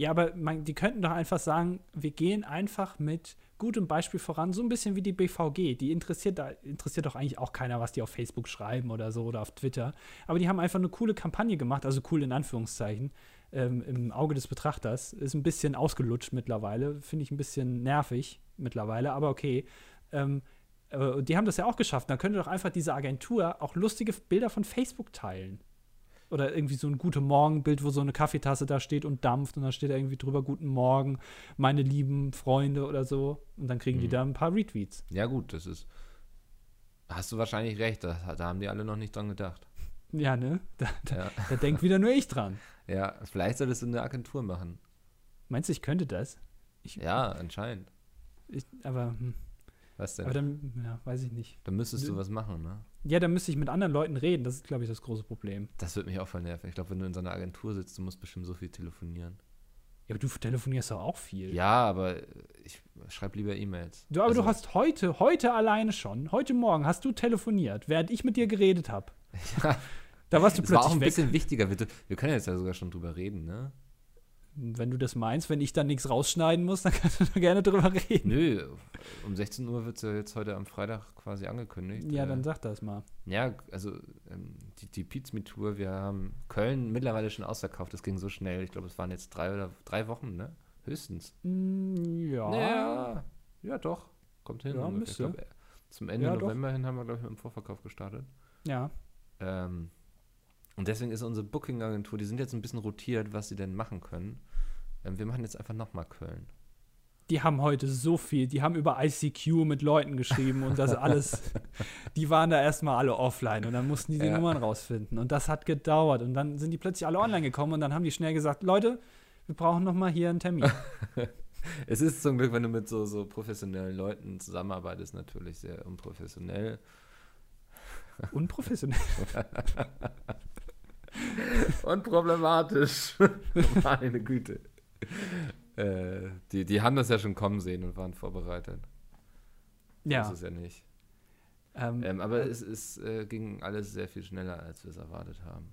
Ja, aber man, die könnten doch einfach sagen, wir gehen einfach mit gutem Beispiel voran, so ein bisschen wie die BVG. Die interessiert, da interessiert doch eigentlich auch keiner, was die auf Facebook schreiben oder so oder auf Twitter. Aber die haben einfach eine coole Kampagne gemacht, also cool in Anführungszeichen, ähm, im Auge des Betrachters. Ist ein bisschen ausgelutscht mittlerweile, finde ich ein bisschen nervig mittlerweile, aber okay. Ähm, äh, die haben das ja auch geschafft. Dann könnte doch einfach diese Agentur auch lustige Bilder von Facebook teilen. Oder irgendwie so ein Gute Morgen-Bild, wo so eine Kaffeetasse da steht und dampft und dann steht da irgendwie drüber Guten Morgen, meine lieben Freunde oder so. Und dann kriegen die Mhm. da ein paar Retweets. Ja, gut, das ist. Hast du wahrscheinlich recht, da, da haben die alle noch nicht dran gedacht. Ja, ne? Da, da, Ja, da denkt wieder nur ich dran. [LAUGHS] ja vielleicht solltest du eine Agentur machen. Meinst du, ich könnte das? Ja, anscheinend. Ich, aber, hm, Was denn? aber dann, ja, weiß ich nicht. Dann müsstest du Nö. was machen, ne? Ja, dann müsste ich mit anderen Leuten reden. Das ist, glaube ich, das große Problem. Das wird mich auch voll nerven. Ich glaube, wenn du in so einer Agentur sitzt, du musst bestimmt so viel telefonieren. Ja, aber du telefonierst doch auch viel. Ja, aber ich schreibe lieber E-Mails. Du, aber Also, du hast heute, heute alleine schon, heute Morgen hast du telefoniert, während ich mit dir geredet habe. [LAUGHS] Ja, Da warst du das war auch plötzlich ein weg. bisschen wichtiger. Wir, wir können jetzt ja sogar schon drüber reden, ne? Wenn du das meinst, wenn ich dann nichts rausschneiden muss, dann [LAUGHS] kannst du da gerne drüber reden. Nö, um 16 Uhr wird es ja jetzt heute am Freitag quasi angekündigt. Ja, Äh, dann sag das mal. Ja, also ähm, die, die Pizza Tour, wir haben Köln mittlerweile schon ausverkauft. Das ging so schnell. Ich glaube, es waren jetzt drei oder drei Wochen, ne? Höchstens. Mm, Ja. Ja, ja doch. Kommt hin. Ja, müsste. Glaub, zum Ende Ja, doch. November hin haben wir, glaube ich, mit dem Vorverkauf gestartet. Ja. Ähm, und deswegen ist unsere Booking-Agentur, die sind jetzt ein bisschen rotiert, was sie denn machen können. Ähm, wir machen jetzt einfach nochmal Köln. Die haben heute so viel, die haben über ICQ mit Leuten geschrieben und das alles. [LAUGHS] die waren da erstmal alle offline und dann mussten die die Ja. Nummern rausfinden. Und das hat gedauert. Und dann sind die plötzlich alle online gekommen und dann haben die schnell gesagt: Leute, wir brauchen noch mal hier einen Termin. [LAUGHS] Es ist zum Glück, wenn du mit so, so professionellen Leuten zusammenarbeitest, natürlich sehr unprofessionell. [LAUGHS] Unprofessionell. Und problematisch. Meine Güte. Äh, die, die haben das ja schon kommen sehen und waren vorbereitet. Das Ja. ist ja nicht. Ähm, Ähm, aber es, es äh, ging alles sehr viel schneller, als wir es erwartet haben.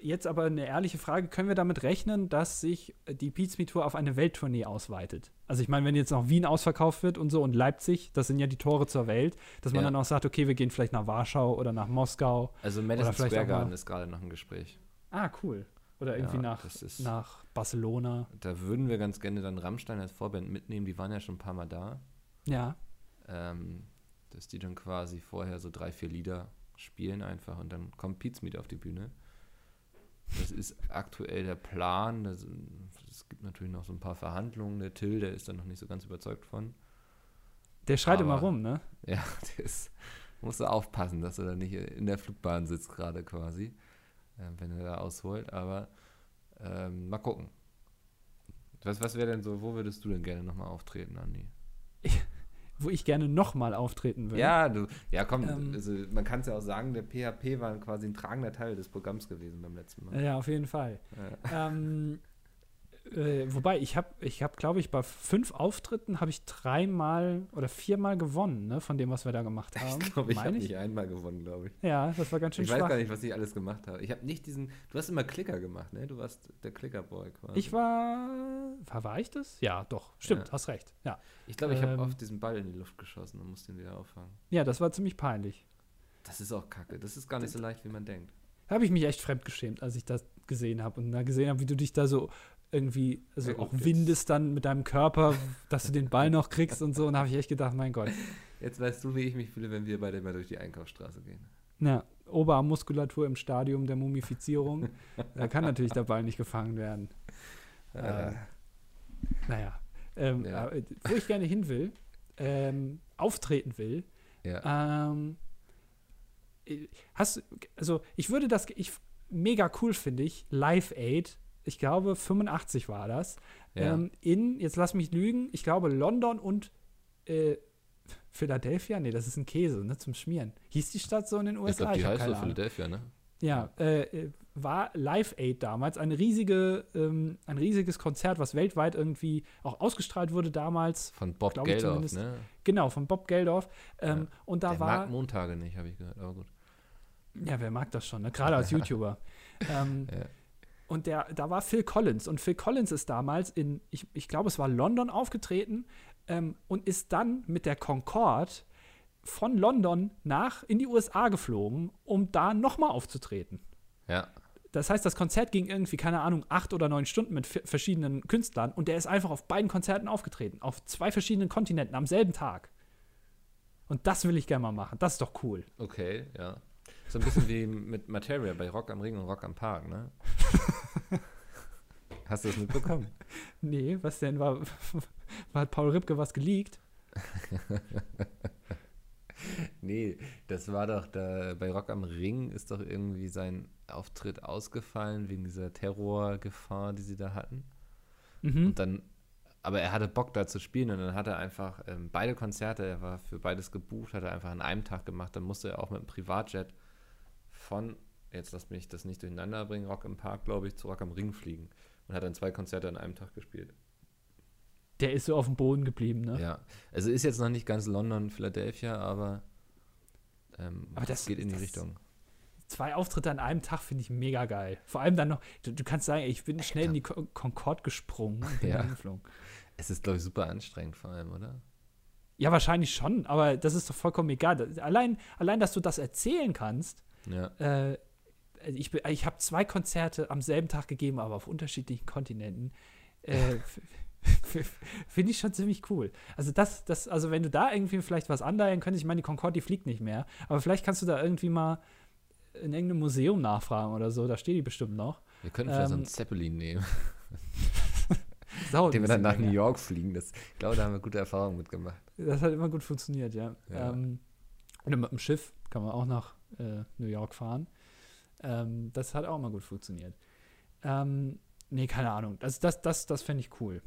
Jetzt aber eine ehrliche Frage: Können wir damit rechnen, dass sich die Pizza Tour auf eine Welttournee ausweitet? Also, ich meine, wenn jetzt noch Wien ausverkauft wird und so und Leipzig, das sind ja die Tore zur Welt, dass man Ja. dann auch sagt: Okay, wir gehen vielleicht nach Warschau oder nach Moskau. Also Madison Square Garden ist gerade noch ein Gespräch. Ah, cool. Oder irgendwie Ja, nach, ist- nach Barcelona. Da würden wir ganz gerne dann Rammstein als Vorband mitnehmen. Die waren ja schon ein paar Mal da. Ja. Ähm, dass die dann quasi vorher so drei, vier Lieder spielen einfach und dann kommt Pete Meet auf die Bühne. Das ist aktuell der Plan. Es gibt natürlich noch so ein paar Verhandlungen. Der Till, der ist da noch nicht so ganz überzeugt von. Der schreit immer Aber- rum, ne? [LAUGHS] Ja, der ist, musst du aufpassen, dass er da nicht in der Flugbahn sitzt gerade quasi, wenn er da ausholt. Aber ähm, mal gucken. Was, was wäre denn so, wo würdest du denn gerne nochmal auftreten, Andi? Wo ich gerne nochmal auftreten will. Ja, du, ja komm, Ähm. also man kann es ja auch sagen, der PHP war quasi ein tragender Teil des Programms gewesen beim letzten Mal. Ja, auf jeden Fall. Ja. ähm, äh, wobei, ich habe, ich hab, glaube ich, bei fünf Auftritten habe ich dreimal oder viermal gewonnen, ne, von dem, was wir da gemacht haben. Ich glaube, ich habe nicht einmal gewonnen, glaube ich. Ja, das war ganz schön Ich weiß schwach. gar nicht, was ich alles gemacht habe. Ich habe nicht diesen, du hast immer Klicker gemacht, ne? Du warst der Klickerboy quasi. Ich war, war, war ich das? Ja, doch, stimmt, Ja. hast recht. Ja, Ich glaube, ich habe ähm, oft diesen Ball in die Luft geschossen und musste ihn wieder auffangen. ja, das war ziemlich peinlich. Das ist auch kacke. Das ist gar nicht so leicht, wie man denkt. Da habe ich mich echt fremdgeschämt, als ich das gesehen habe und da gesehen habe, wie du dich da so irgendwie also Ja, auch windest dann mit deinem Körper, dass du den Ball noch kriegst und so. Und da habe ich echt gedacht, mein Gott. Jetzt weißt du, wie ich mich fühle, wenn wir beide mal durch die Einkaufsstraße gehen. Ja, Oberarmmuskulatur im Stadium der Mumifizierung. da kann natürlich der Ball nicht gefangen werden. Äh, naja. Ähm, Ja. äh, wo ich gerne hin will, ähm, auftreten will, Ja. ähm, äh, hast also ich würde das, ich mega cool finde ich, Live Aid, ich glaube 85 war das, ja. ähm, in, jetzt lass mich lügen, ich glaube London und äh, Philadelphia, nee, das ist ein Käse, ne, zum Schmieren. Hieß die Stadt so in den ich USA? glaube, die hab heißt so. Philadelphia, ne? Ja, äh, äh, war Live Aid damals eine riesige, ähm, ein riesiges Konzert, was weltweit irgendwie auch ausgestrahlt wurde damals. Von Bob Glaub ich Geldof, ne? Genau, von Bob Geldorf. Ähm, Ja. Und da Der war, mag Montage nicht, habe ich gehört, aber gut. ja, wer mag das schon, ne? gerade als [LAUGHS] YouTuber. ähm, Ja. Und der, da war Phil Collins. Und Phil Collins ist damals in, ich, ich glaube, es war London aufgetreten ähm, und ist dann mit der Concorde von London nach in die USA geflogen, um da nochmal aufzutreten. Ja. Das heißt, das Konzert ging irgendwie, keine Ahnung, acht oder neun Stunden mit verschiedenen Künstlern und der ist einfach auf beiden Konzerten aufgetreten, auf zwei verschiedenen Kontinenten am selben Tag. Und das will ich gerne mal machen. Das ist doch cool. Okay, ja. So ein bisschen wie mit Materia bei Rock am Ring und Rock am Park, ne? [LAUGHS] Hast du das mitbekommen? Nee, was denn? War, [LAUGHS] war hat Paul Ripke was geleakt? [LAUGHS] Nee, das war doch da bei Rock am Ring ist doch irgendwie sein Auftritt ausgefallen wegen dieser Terrorgefahr, die sie da hatten. Mhm. Und dann, aber er hatte Bock da zu spielen und dann hat er einfach ähm, beide Konzerte, er war für beides gebucht, hat er einfach an einem Tag gemacht. Dann musste er auch mit dem Privatjet von, jetzt lass mich das nicht durcheinander bringen, Rock im Park, glaube ich, zu Rock am Ring fliegen. Und hat dann zwei Konzerte an einem Tag gespielt. Der ist so auf dem Boden geblieben, ne? Ja, also ist jetzt noch nicht ganz London, Philadelphia, aber, ähm, Aber das- geht in die das- Richtung. Zwei Auftritte an einem Tag finde ich mega geil. Vor allem dann noch, du, du kannst sagen, ich bin schnell in die Con- Concorde gesprungen und bin Ja. Es ist, glaube ich, super anstrengend vor allem, oder? Ja, wahrscheinlich schon, aber das ist doch vollkommen egal. Allein, allein dass du das erzählen kannst, Ja. äh, ich, bin- ich habe zwei Konzerte am selben Tag gegeben, aber auf unterschiedlichen Kontinenten. Äh, Finde ich schon ziemlich cool. Also das, das, also wenn du da irgendwie vielleicht was anleihen könntest, ich meine, die Concorde, die fliegt nicht mehr, aber vielleicht kannst du da irgendwie mal in irgendeinem Museum nachfragen oder so, da steht die bestimmt noch. Wir könnten vielleicht so Ähm, einen Zeppelin nehmen, [LAUGHS] den wir dann nach bisschen New länger. York fliegen. Das, ich glaube, da haben wir gute Erfahrungen mitgemacht. Das hat immer gut funktioniert, ja. Ja. Ähm, oder mit dem Schiff kann man auch nach äh, New York fahren. Ähm, das hat auch immer gut funktioniert. Ähm, nee, keine Ahnung. Das, das, das, das fände ich cool.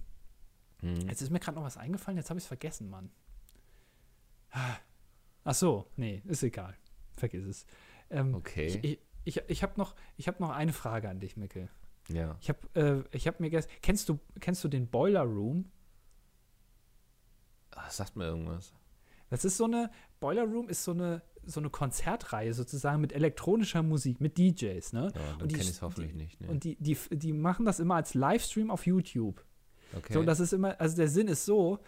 Mhm. Jetzt ist mir gerade noch was eingefallen, jetzt habe ich es vergessen, Mann. Ach so, nee, ist egal. Vergiss es. Ähm, Okay. Ich, ich, ich, ich habe noch, ich hab noch eine Frage an dich, Mikkel. Ja. Ich habe äh, ich hab mir gestern. Kennst du, kennst du den Boiler Room? Ach, sagt mir irgendwas. Das ist so eine, Boiler Room ist so eine, so eine Konzertreihe sozusagen mit elektronischer Musik, mit DJs, ne? Ja, dann Und die- kenne ich es hoffentlich nicht. Ne? Und die, die, die machen das immer als Livestream auf YouTube. okay. So, das ist immer, also der Sinn ist so,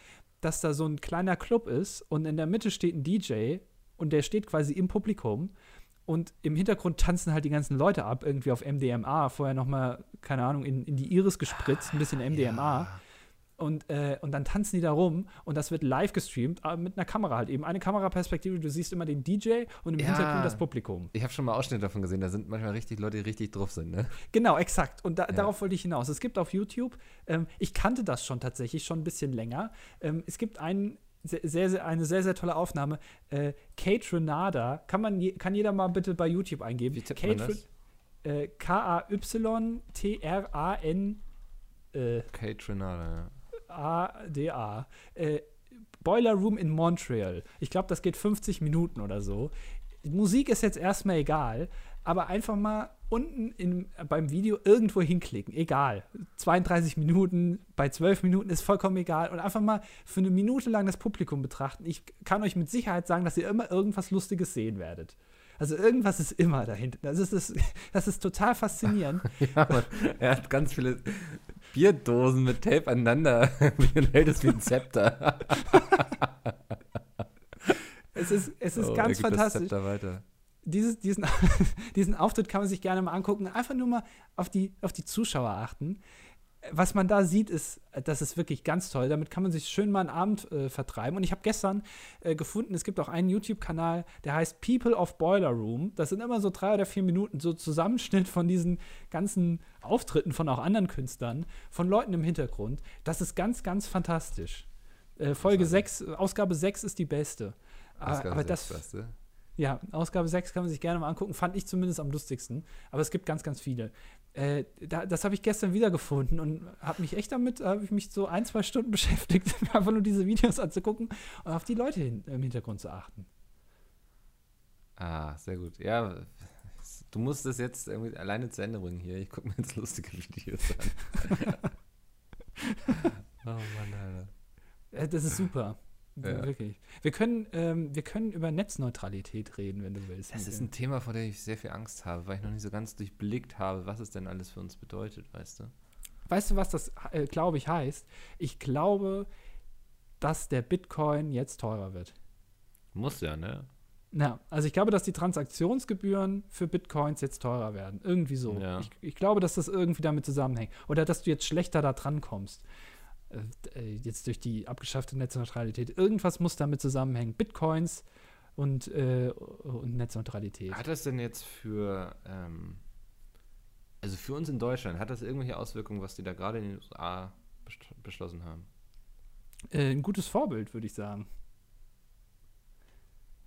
dass da so ein kleiner Club ist und in der Mitte steht ein DJ und der steht quasi im Publikum und im Hintergrund tanzen halt die ganzen Leute ab, irgendwie auf MDMA, vorher nochmal, keine Ahnung, in, in die Iris gespritzt, ein bisschen MDMA. Ja. Und, äh, und dann tanzen die da rum und das wird live gestreamt, aber mit einer Kamera halt eben. Eine Kameraperspektive, du siehst immer den DJ und im Ja. Hintergrund das Publikum. Ich habe schon mal Ausschnitte davon gesehen, da sind manchmal richtig Leute, die richtig drauf sind, ne? Genau, exakt. Und da, Ja. darauf wollte ich hinaus. Es gibt auf YouTube, ähm, ich kannte das schon tatsächlich, schon ein bisschen länger. Ähm, es gibt einen, sehr, sehr, eine sehr, sehr tolle Aufnahme. Äh, Kate Renada, kann, man kann jeder mal bitte bei YouTube eingeben. Wie tippt man das? Äh, K-A-Y-T-R-A-N äh, Kate Trinada, ja. A-D-A. Äh, Boiler Room in Montreal. Ich glaube, das geht 50 Minuten oder so. Musik ist jetzt erstmal egal, aber einfach mal unten in, beim Video irgendwo hinklicken. Egal. 32 Minuten, bei 12 Minuten ist vollkommen egal. Und einfach mal für eine Minute lang das Publikum betrachten. Ich kann euch mit Sicherheit sagen, dass ihr immer irgendwas Lustiges sehen werdet. Also irgendwas ist immer dahinter. Das ist, das, [LAUGHS] das ist total faszinierend. [LAUGHS] ja er hat ganz viele Bierdosen mit Tape aneinander [LAUGHS] hält es wie ein Zepter. [LAUGHS] es ist, es ist Oh, ganz fantastisch. Dieses, diesen, [LAUGHS] diesen Auftritt kann man sich gerne mal angucken. Einfach nur mal auf die, auf die Zuschauer achten. Was man da sieht, ist, das ist wirklich ganz toll. Damit kann man sich schön mal einen Abend äh, vertreiben. Und ich habe gestern äh, gefunden, es gibt auch einen YouTube-Kanal, der heißt People of Boiler Room. Das sind immer so drei oder vier Minuten, so Zusammenschnitt von diesen ganzen Auftritten von auch anderen Künstlern, von Leuten im Hintergrund. Das ist ganz, ganz fantastisch. Äh, Folge 6, Ausgabe 6 ist die beste. Ausgabe aber das, beste. Ja, Ausgabe 6 kann man sich gerne mal angucken. Fand ich zumindest am lustigsten. Aber es gibt ganz, ganz viele. Äh, da, das habe ich gestern wiedergefunden und habe mich echt damit, habe ich mich so ein, zwei Stunden [LAUGHS] beschäftigt, einfach nur diese Videos anzugucken und auf die Leute hin, im Hintergrund zu achten. Ah, sehr gut. Ja, du musst das jetzt irgendwie alleine zu Ende bringen hier. Ich gucke mir jetzt lustige Videos an. [LAUGHS] oh Mann, Alter. Äh, das ist super. Ja. Wirklich. Wir können, ähm, wir können über Netzneutralität reden, wenn du willst. Das ist ein Thema, vor dem ich sehr viel Angst habe, weil ich noch nicht so ganz durchblickt habe, was es denn alles für uns bedeutet, weißt du? Weißt du, was das, äh, glaube ich, heißt? Ich glaube, dass der Bitcoin jetzt teurer wird. Muss ja, ne? Ja, also ich glaube, dass die Transaktionsgebühren für Bitcoins jetzt teurer werden. Irgendwie so. Ja. Ich, ich, glaube, dass das irgendwie damit zusammenhängt. Oder dass du jetzt schlechter da dran kommst. Äh, äh, jetzt durch die abgeschaffte Netzneutralität. Irgendwas muss damit zusammenhängen. Bitcoins und, äh, und Netzneutralität. Hat das denn jetzt für, ähm, also für uns in Deutschland, hat das irgendwelche Auswirkungen, was die da gerade in den USA beschlossen haben? Äh, ein gutes Vorbild, würde ich sagen.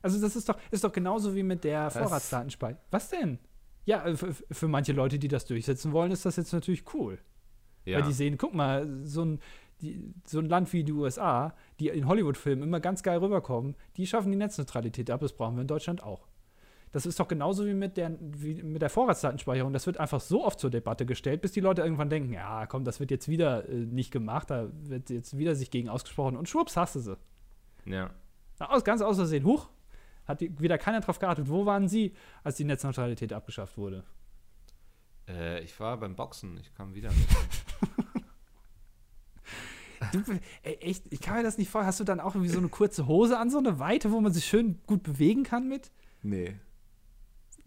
Also das ist doch, ist doch genauso wie mit der Vorratsdatenspeicherung. Was denn? Ja, äh, für manche Leute, die das durchsetzen wollen, ist das jetzt natürlich cool. Ja. Weil die sehen, guck mal, so ein, die, so ein Land wie die USA, die in Hollywood-Filmen immer ganz geil rüberkommen, die schaffen die Netzneutralität ab. Das brauchen wir in Deutschland auch. Das ist doch genauso wie mit der, wie mit der Vorratsdatenspeicherung. Das wird einfach so oft zur Debatte gestellt, bis die Leute irgendwann denken, ja, komm, das wird jetzt wieder äh, nicht gemacht, da wird jetzt wieder sich gegen ausgesprochen und schwupps, hast du sie. Ja. Aus, ganz aus Versehen, huch, hat die, wieder keiner drauf geachtet. Wo waren Sie, als die Netzneutralität abgeschafft wurde? Äh, ich war beim Boxen, ich kam wieder. [LAUGHS] Du, ey, echt, ich kann mir das nicht vorstellen. Hast du dann auch irgendwie so eine kurze Hose an, so eine Weite, wo man sich schön gut bewegen kann mit? Nee.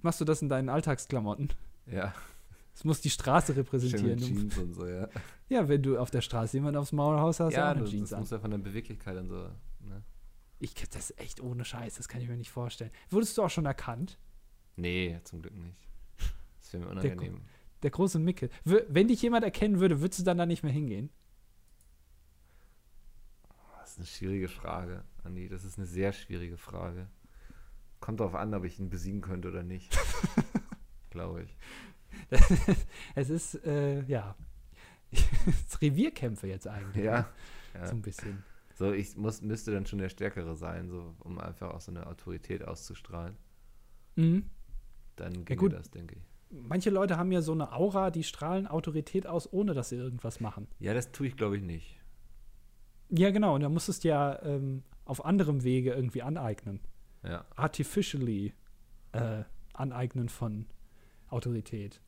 Machst du das in deinen Alltagsklamotten? Ja. Es muss die Straße repräsentieren. Schön Jeans und so, ja. Ja, wenn du auf der Straße jemanden aufs Maul haust, hast ja, auch eine das, Jeans das an. muss ja von der Beweglichkeit und so, ne? Ich das echt ohne Scheiß, das kann ich mir nicht vorstellen. Wurdest du auch schon erkannt? Nee, zum Glück nicht. Das wäre mir unangenehm. Der, der große Mickel. Wenn dich jemand erkennen würde, würdest du dann da nicht mehr hingehen? Das ist eine schwierige Frage, Andi. Das ist eine sehr schwierige Frage. Kommt darauf an, ob ich ihn besiegen könnte oder nicht. [LAUGHS] Glaube ich. es ist, äh, ja. [LAUGHS] Revierkämpfe jetzt eigentlich. Ja, ne? ja. So ein bisschen. So, ich muss, müsste dann schon der Stärkere sein, so, um einfach auch so eine Autorität auszustrahlen. Mhm. Dann geht ja, das, denke ich. Manche Leute haben ja so eine Aura, die strahlen Autorität aus, ohne dass sie irgendwas machen. Ja, das tue ich, glaube ich, nicht. Ja, genau. Und da musstest du ja ähm, auf anderem Wege irgendwie aneignen. Ja. Artificially äh, aneignen von Autorität.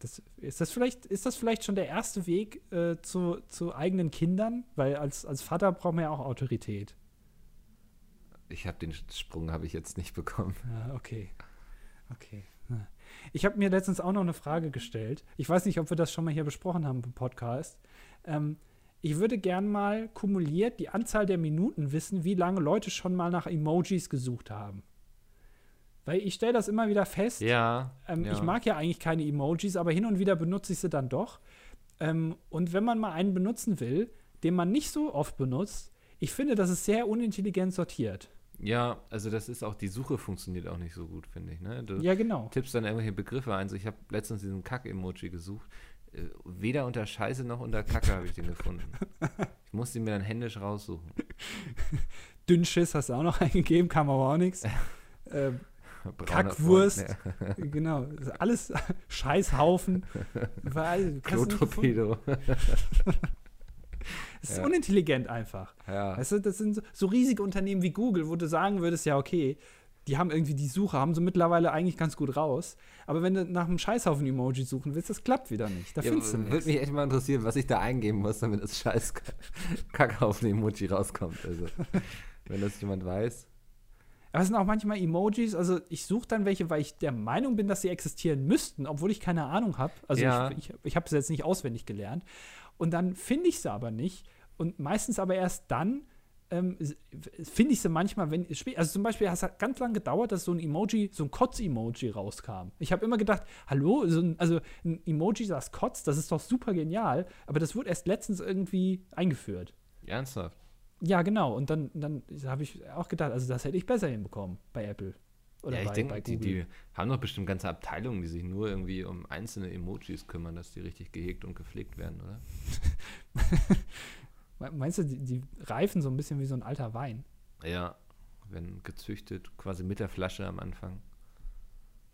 Das, ist, das vielleicht, ist das vielleicht schon der erste Weg äh, zu, zu eigenen Kindern? Weil als, als Vater braucht man ja auch Autorität. Ich habe den Sprung habe ich jetzt nicht bekommen. Ja, okay. Okay. Ich habe mir letztens auch noch eine Frage gestellt. Ich weiß nicht, ob wir das schon mal hier besprochen haben im Podcast. Ähm, ich würde gern mal kumuliert die Anzahl der Minuten wissen, wie lange Leute schon mal nach Emojis gesucht haben. Weil ich stelle das immer wieder fest. Ja, ähm, ja, Ich mag ja eigentlich keine Emojis, aber hin und wieder benutze ich sie dann doch. Ähm, und wenn man mal einen benutzen will, den man nicht so oft benutzt, ich finde, das ist sehr unintelligent sortiert. Ja, also das ist auch, die Suche funktioniert auch nicht so gut, finde ich. Ne? Du ja, genau. tippst dann irgendwelche Begriffe ein. So, ich habe letztens diesen Kack-Emoji gesucht. Äh, weder unter Scheiße noch unter Kacke habe ich den gefunden. Ich [LAUGHS] musste ihn mir dann händisch raussuchen. Dünnschiss hast du auch noch [LAUGHS] eingegeben, kam aber auch nichts. Ähm, [LAUGHS] Kackwurst. genau. Alles Scheißhaufen. Klotorpedo. Das ist ja. unintelligent einfach. Ja. Weißt du, das sind so, so, riesige Unternehmen wie Google, wo du sagen würdest, ja, okay, die haben irgendwie die Suche, haben sie mittlerweile eigentlich ganz gut raus. Aber wenn du nach einem Scheißhaufen-Emoji suchen willst, das klappt wieder nicht. Da ja, findest du nichts. Würde mich echt mal interessieren, was ich da eingeben muss, damit das scheiß Kackhaufen-Emoji rauskommt. Also, wenn das jemand weiß. Aber es sind auch manchmal Emojis, also ich suche dann welche, weil ich der Meinung bin, dass sie existieren müssten, obwohl ich keine Ahnung habe. Also ja. ich, ich, ich habe es jetzt nicht auswendig gelernt. und dann finde ich sie aber nicht. Und meistens aber erst dann ähm, finde ich sie manchmal, wenn also zum Beispiel es hat ganz lange gedauert, dass so ein Emoji, so ein Kotz-Emoji rauskam. Ich habe immer gedacht, hallo, so ein, also ein Emoji, das kotzt, das ist doch super genial, aber das wurde erst letztens irgendwie eingeführt. Ernsthaft? Ja, genau. Und dann, dann habe ich auch gedacht, also das hätte ich besser hinbekommen bei Apple. Oder ja, ich denke, die, die, haben doch bestimmt ganze Abteilungen, die sich nur irgendwie um einzelne Emojis kümmern, dass die richtig gehegt und gepflegt werden, oder? [LAUGHS] Meinst du, die, die, reifen so ein bisschen wie so ein alter Wein? Ja, wenn gezüchtet, quasi mit der Flasche am Anfang.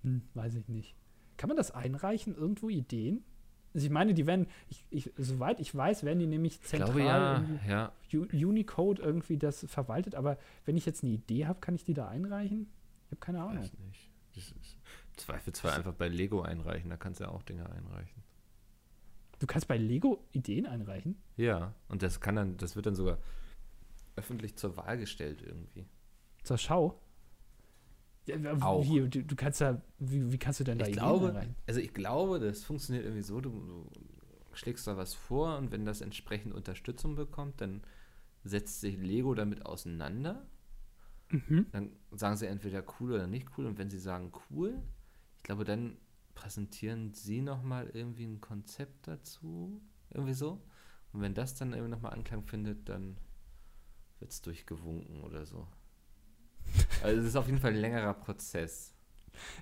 Hm, weiß ich nicht. Kann man das einreichen? Irgendwo Ideen? Also ich meine, die werden, ich, ich, soweit ich weiß, werden die nämlich zentral glaube, ja, ja. Unicode irgendwie das verwaltet. Aber wenn ich jetzt eine Idee habe, kann ich die da einreichen? Ich habe keine Ahnung. Weiß nicht. Das ist Zweifelsfall einfach bei Lego einreichen, da kannst du ja auch Dinge einreichen. Du kannst bei Lego Ideen einreichen? Ja, und das kann dann, das wird dann sogar öffentlich zur Wahl gestellt irgendwie. Zur Schau? Ja, auch. Wie, du, du, kannst ja, wie, wie, kannst du denn da ich Ideen glaube, einreichen? Also ich glaube, das funktioniert irgendwie so, du, du schlägst da was vor und wenn das entsprechend Unterstützung bekommt, dann setzt sich Lego damit auseinander Mhm. Dann sagen sie entweder cool oder nicht cool. Und wenn sie sagen cool, ich glaube, dann präsentieren sie nochmal irgendwie ein Konzept dazu. Irgendwie so. Und wenn das dann irgendwie nochmal Anklang findet, dann wird es durchgewunken oder so. Also es ist auf jeden Fall ein längerer Prozess.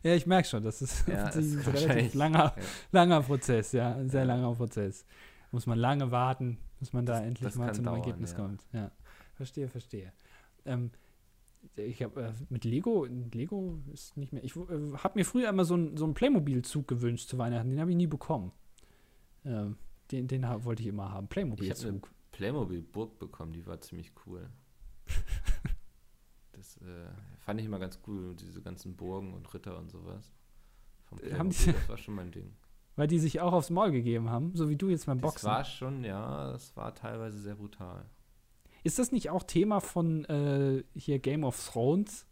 Ja, ich merke schon, das ist, ja, [LAUGHS] das ist ein relativ langer, ja. langer Prozess, ja, ein sehr ja. langer Prozess. Muss man lange warten, bis man da das, endlich das mal zu einem dauern, Ergebnis kommt. Ja, verstehe, verstehe. Ähm, ich habe äh, mit Lego, Lego ist nicht mehr. Ich äh, habe mir früher immer so, ein, so einen Playmobil-Zug gewünscht zu Weihnachten. Den habe ich nie bekommen. Äh, den, den wollte ich immer haben. Playmobil-Zug. Playmobil-Burg bekommen, die war ziemlich cool. [LAUGHS] das äh, fand ich immer ganz cool, diese ganzen Burgen und Ritter und sowas. Vom äh, haben die, [LAUGHS] das war schon mein Ding. Weil die sich auch aufs Maul gegeben haben, so wie du jetzt beim Boxen. Das war schon, ja, das war teilweise sehr brutal. Ist das nicht auch Thema von äh, hier Game of Thrones?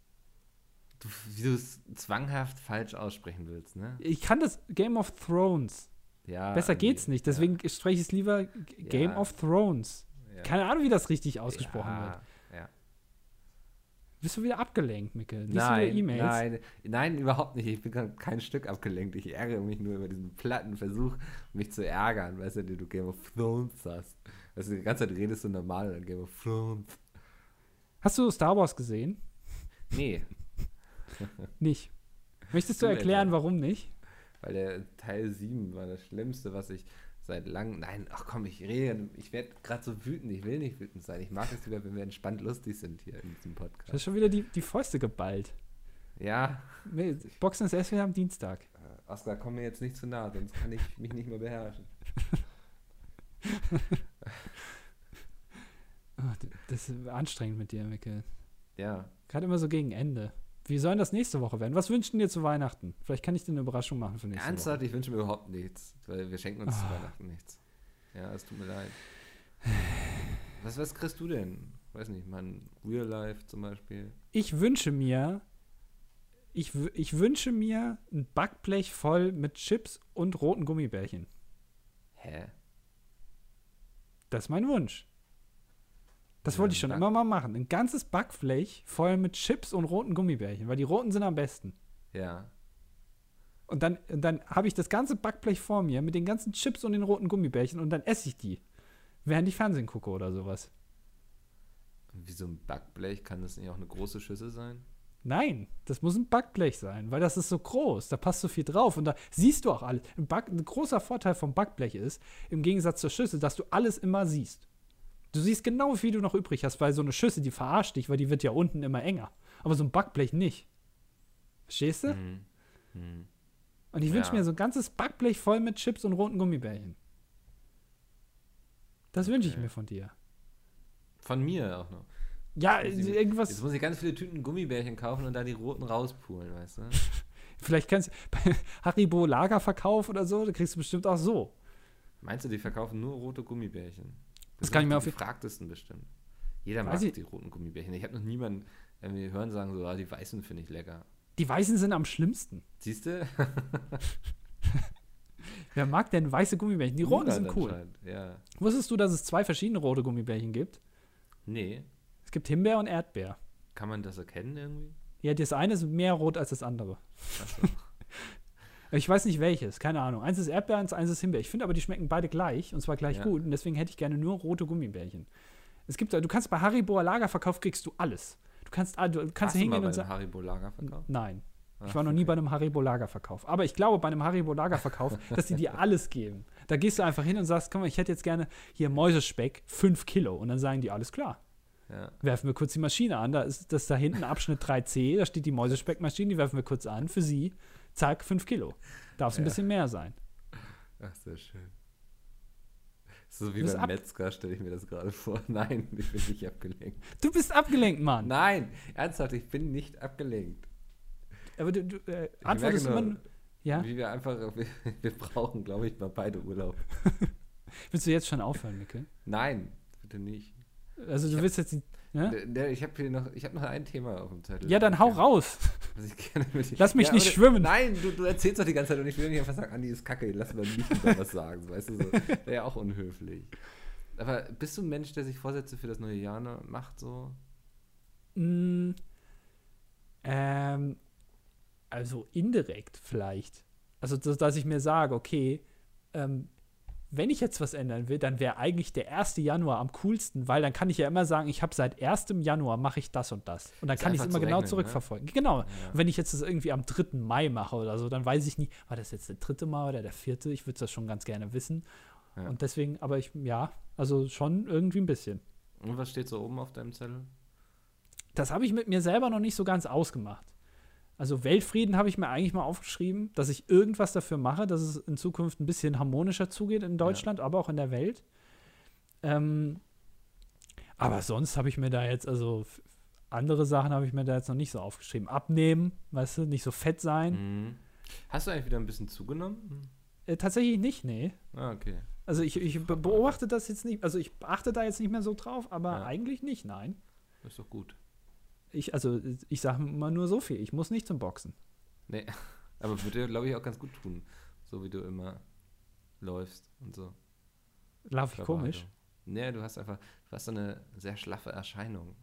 Du, wie du es zwanghaft falsch aussprechen willst, ne? Ich kann das Game of Thrones. Ja. Besser geht's nicht. Deswegen ja. spreche ich es lieber Game ja. of Thrones. Ja. Keine Ahnung, wie das richtig ausgesprochen wird. Bist du wieder abgelenkt, Micke? Nein, E-Mails? Nein, nein, überhaupt nicht. Ich bin kein Stück abgelenkt. Ich ärgere mich nur über diesen platten Versuch, mich zu ärgern, weißt du, den du Game of Thrones hast. Also die ganze Zeit redest du normal in Game of Thrones. Hast du Star Wars gesehen? Nee. [LAUGHS] nicht. Möchtest du, du erklären, warum nicht? Weil der Teil 7 war das Schlimmste, was ich seit langem. Nein, ach komm, ich rede. Ich werde gerade so wütend. Ich will nicht wütend sein. Ich mag es lieber, wenn wir entspannt lustig sind hier in diesem Podcast. Du hast schon wieder die, die Fäuste geballt. Ja. Boxen ist erst wieder am Dienstag. Äh, Oskar, komm mir jetzt nicht zu nah, sonst kann ich mich nicht mehr beherrschen. [LAUGHS] oh, das ist anstrengend mit dir, Micke. Ja. Gerade immer so gegen Ende. Wie soll das nächste Woche werden? Was wünschen dir zu Weihnachten? Vielleicht kann ich dir eine Überraschung machen für nächste Ernsthaft, Woche. ich wünsche mir überhaupt nichts, weil wir schenken uns oh. zu Weihnachten nichts. Ja, es tut mir leid. Was, was kriegst du denn? Weiß nicht, mein Real Life zum Beispiel. Ich wünsche mir, ich, ich wünsche mir ein Backblech voll mit Chips und roten Gummibärchen. Hä? Das ist mein Wunsch. Das wollte ich schon immer mal machen. Ein ganzes Backblech voll mit Chips und roten Gummibärchen, weil die roten sind am besten. Ja. Und dann, dann habe ich das ganze Backblech vor mir mit den ganzen Chips und den roten Gummibärchen und dann esse ich die, während ich Fernsehen gucke oder sowas. Wie so ein Backblech, kann das nicht auch eine große Schüssel sein? Nein, das muss ein Backblech sein, weil das ist so groß, da passt so viel drauf und da siehst du auch alles. Ein, Back, ein großer Vorteil vom Backblech ist, im Gegensatz zur Schüssel, dass du alles immer siehst. Du siehst genau, wie viel du noch übrig hast, weil so eine Schüssel, die verarscht dich, weil die wird ja unten immer enger. Aber so ein Backblech nicht. Verstehst du? Mhm. Mhm. Und ich wünsche ja. mir so ein ganzes Backblech voll mit Chips und roten Gummibärchen. Das wünsche ich okay. mir von dir. Von mir auch noch. Ja, jetzt ich, irgendwas. Jetzt muss ich ganz viele Tüten Gummibärchen kaufen und da die roten rauspulen, weißt du? [LAUGHS] Vielleicht kannst du bei [LAUGHS] Haribo Lagerverkauf oder so, da kriegst du bestimmt auch so. Meinst du, die verkaufen nur rote Gummibärchen? Das, das kann ich mir auf gefragtesten bestimmt. Jeder mag die roten Gummibärchen. Ich habe noch niemanden irgendwie hören sagen, so, ah, die weißen finde ich lecker. Die weißen sind am schlimmsten. Siehst du? [LAUGHS] Wer mag denn weiße Gummibärchen? Die roten sind cool. Ja. Wusstest du, dass es zwei verschiedene rote Gummibärchen gibt? Nee. Es gibt Himbeer und Erdbeer. Kann man das erkennen irgendwie? Ja, das eine ist mehr rot als das andere. Achso. [LAUGHS] Ich weiß nicht welches, keine Ahnung. Eins ist Erdbeer, eins ist Himbeer. Ich finde aber, die schmecken beide gleich und zwar gleich Ja. gut. Und deswegen hätte ich gerne nur rote Gummibärchen. Es gibt, du kannst bei Haribo Lagerverkauf kriegst du alles. Du kannst, ah, du kannst Hast du mal hingehen bei und einem sagen. Haribo Lagerverkauf? Nein. Ich Ach, war noch nie okay. bei einem Haribo Lagerverkauf. Aber ich glaube, bei einem Haribo Lagerverkauf, [LAUGHS] dass die dir alles geben. Da gehst du einfach hin und sagst, komm mal, ich hätte jetzt gerne hier Mäusespeck, 5 Kilo. Und dann sagen die, alles klar. Ja. Werfen wir kurz die Maschine an. Da ist das da hinten Abschnitt 3C, da steht die Mäusespeckmaschine, die werfen wir kurz an für sie. Zack, 5 Kilo. Darf es ein Ja. bisschen mehr sein. Ach, sehr schön. So wie beim ab- Metzger stelle ich mir das gerade vor. [LAUGHS] Nein, ich bin nicht abgelenkt. Du bist abgelenkt, Mann. Nein, ernsthaft, ich bin nicht abgelenkt. Aber du, du äh, Ich antwortest immer. nur, nur- Ja? Wie wir einfach, [LAUGHS] wir, wir brauchen, glaube ich, mal beide Urlaub. [LAUGHS] Willst du jetzt schon aufhören, Mikkel? Nein, bitte nicht. Also, Ich du hab- willst jetzt. die- Ja, Ich habe hier noch, ich habe noch ein Thema auf dem Zettel. ja dann hau raus. Lass mich Ja, nicht schwimmen. Nein, du, du erzählst doch die ganze Zeit und ich will nicht einfach sagen, Andi ist kacke, lass mal nicht über was sagen. Weißt du, so. wäre ja auch unhöflich. Aber bist du ein Mensch, der sich Vorsätze für das neue Jahr macht, so? Mm, ähm, also indirekt vielleicht. Also, dass, dass ich mir sage, okay, ähm, wenn ich jetzt was ändern will, dann wäre eigentlich der 1. Januar am coolsten, weil dann kann ich ja immer sagen, ich habe seit 1. Januar mache ich das und das. Und dann Ist kann ich es immer genau rechnen, ne? zurückverfolgen. Genau. Ja. Und wenn ich jetzt das irgendwie am 3. Mai mache oder so, dann weiß ich nie, war das jetzt der dritte Mai oder der vierte? Ich würde das schon ganz gerne wissen. Ja. Und deswegen, aber ich, ja, also schon irgendwie ein bisschen. Und was steht so oben auf deinem Zettel? Das habe ich mit mir selber noch nicht so ganz ausgemacht. Also Weltfrieden habe ich mir eigentlich mal aufgeschrieben, dass ich irgendwas dafür mache, dass es in Zukunft ein bisschen harmonischer zugeht in Deutschland, aber auch in der Welt. Ähm, aber sonst habe ich mir da jetzt, also andere Sachen habe ich mir da jetzt noch nicht so aufgeschrieben. Abnehmen, weißt du, nicht so fett sein. Mhm. Hast du eigentlich wieder ein bisschen zugenommen? Äh, tatsächlich nicht, nee. Ah, okay. Also ich, ich be- beobachte das jetzt nicht, also ich achte da jetzt nicht mehr so drauf, aber Ja. eigentlich nicht, nein. Das ist doch gut. Ich, also ich sage immer nur so viel, ich muss nicht zum Boxen. Nee, [LAUGHS] aber würde glaube ich, auch ganz gut tun. So wie du immer läufst und so. Lauf ich komisch? Nee, du hast einfach, du hast so eine sehr schlaffe Erscheinung.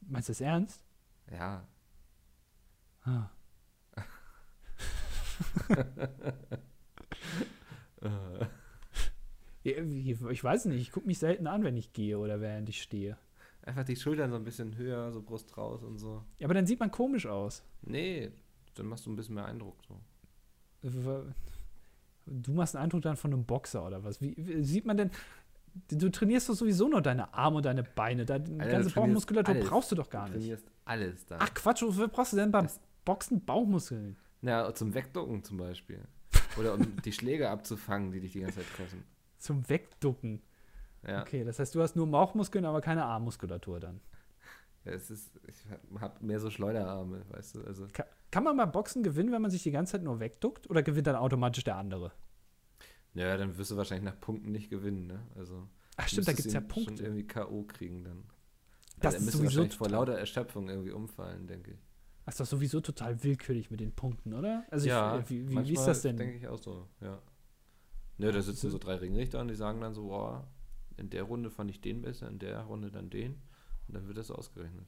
Meinst du das ernst? Ja. Ah. [LAUGHS] [LAUGHS] Ich weiß nicht, ich gucke mich selten an, wenn ich gehe oder während ich stehe. Einfach die Schultern so ein bisschen höher, so Brust raus und so. Ja, aber dann sieht man komisch aus. Nee, dann machst du ein bisschen mehr Eindruck. So. Du machst einen Eindruck dann von einem Boxer oder was? Wie, wie sieht man denn? Du trainierst doch sowieso nur deine Arme und deine Beine. Deine Alter, du ganze Bauchmuskulatur alles. brauchst du doch gar du nicht. trainierst alles dann. Ach Quatsch, wofür brauchst du denn beim Das- Boxen Bauchmuskeln? Na, zum Wegducken zum Beispiel. [LAUGHS] Oder um die Schläge abzufangen, die dich die ganze Zeit treffen. Zum Wegducken. Ja. Okay, das heißt, du hast nur Bauchmuskeln, aber keine Armmuskulatur dann. Ja, Es ist, ich habe mehr so Schleuderarme, weißt du. Also, Ka kann man beim Boxen gewinnen, wenn man sich die ganze Zeit nur wegduckt? Oder gewinnt dann automatisch der andere? ja, dann wirst du wahrscheinlich nach Punkten nicht gewinnen, ne? Also, Ach stimmt, da gibt es ja ihn Schon Punkte. irgendwie K.O. kriegen dann. Das er ist sowieso wahrscheinlich vor lauter Erschöpfung irgendwie umfallen, denke ich. Das ist doch sowieso total willkürlich mit den Punkten, oder? Also ja, ich, wie, wie, wie manchmal ist das denn? denke ich auch so, ja. Ne, da sitzen so drei Ringrichter und die sagen dann so, boah, in der Runde fand ich den besser, in der Runde dann den. Und dann wird das ausgerechnet.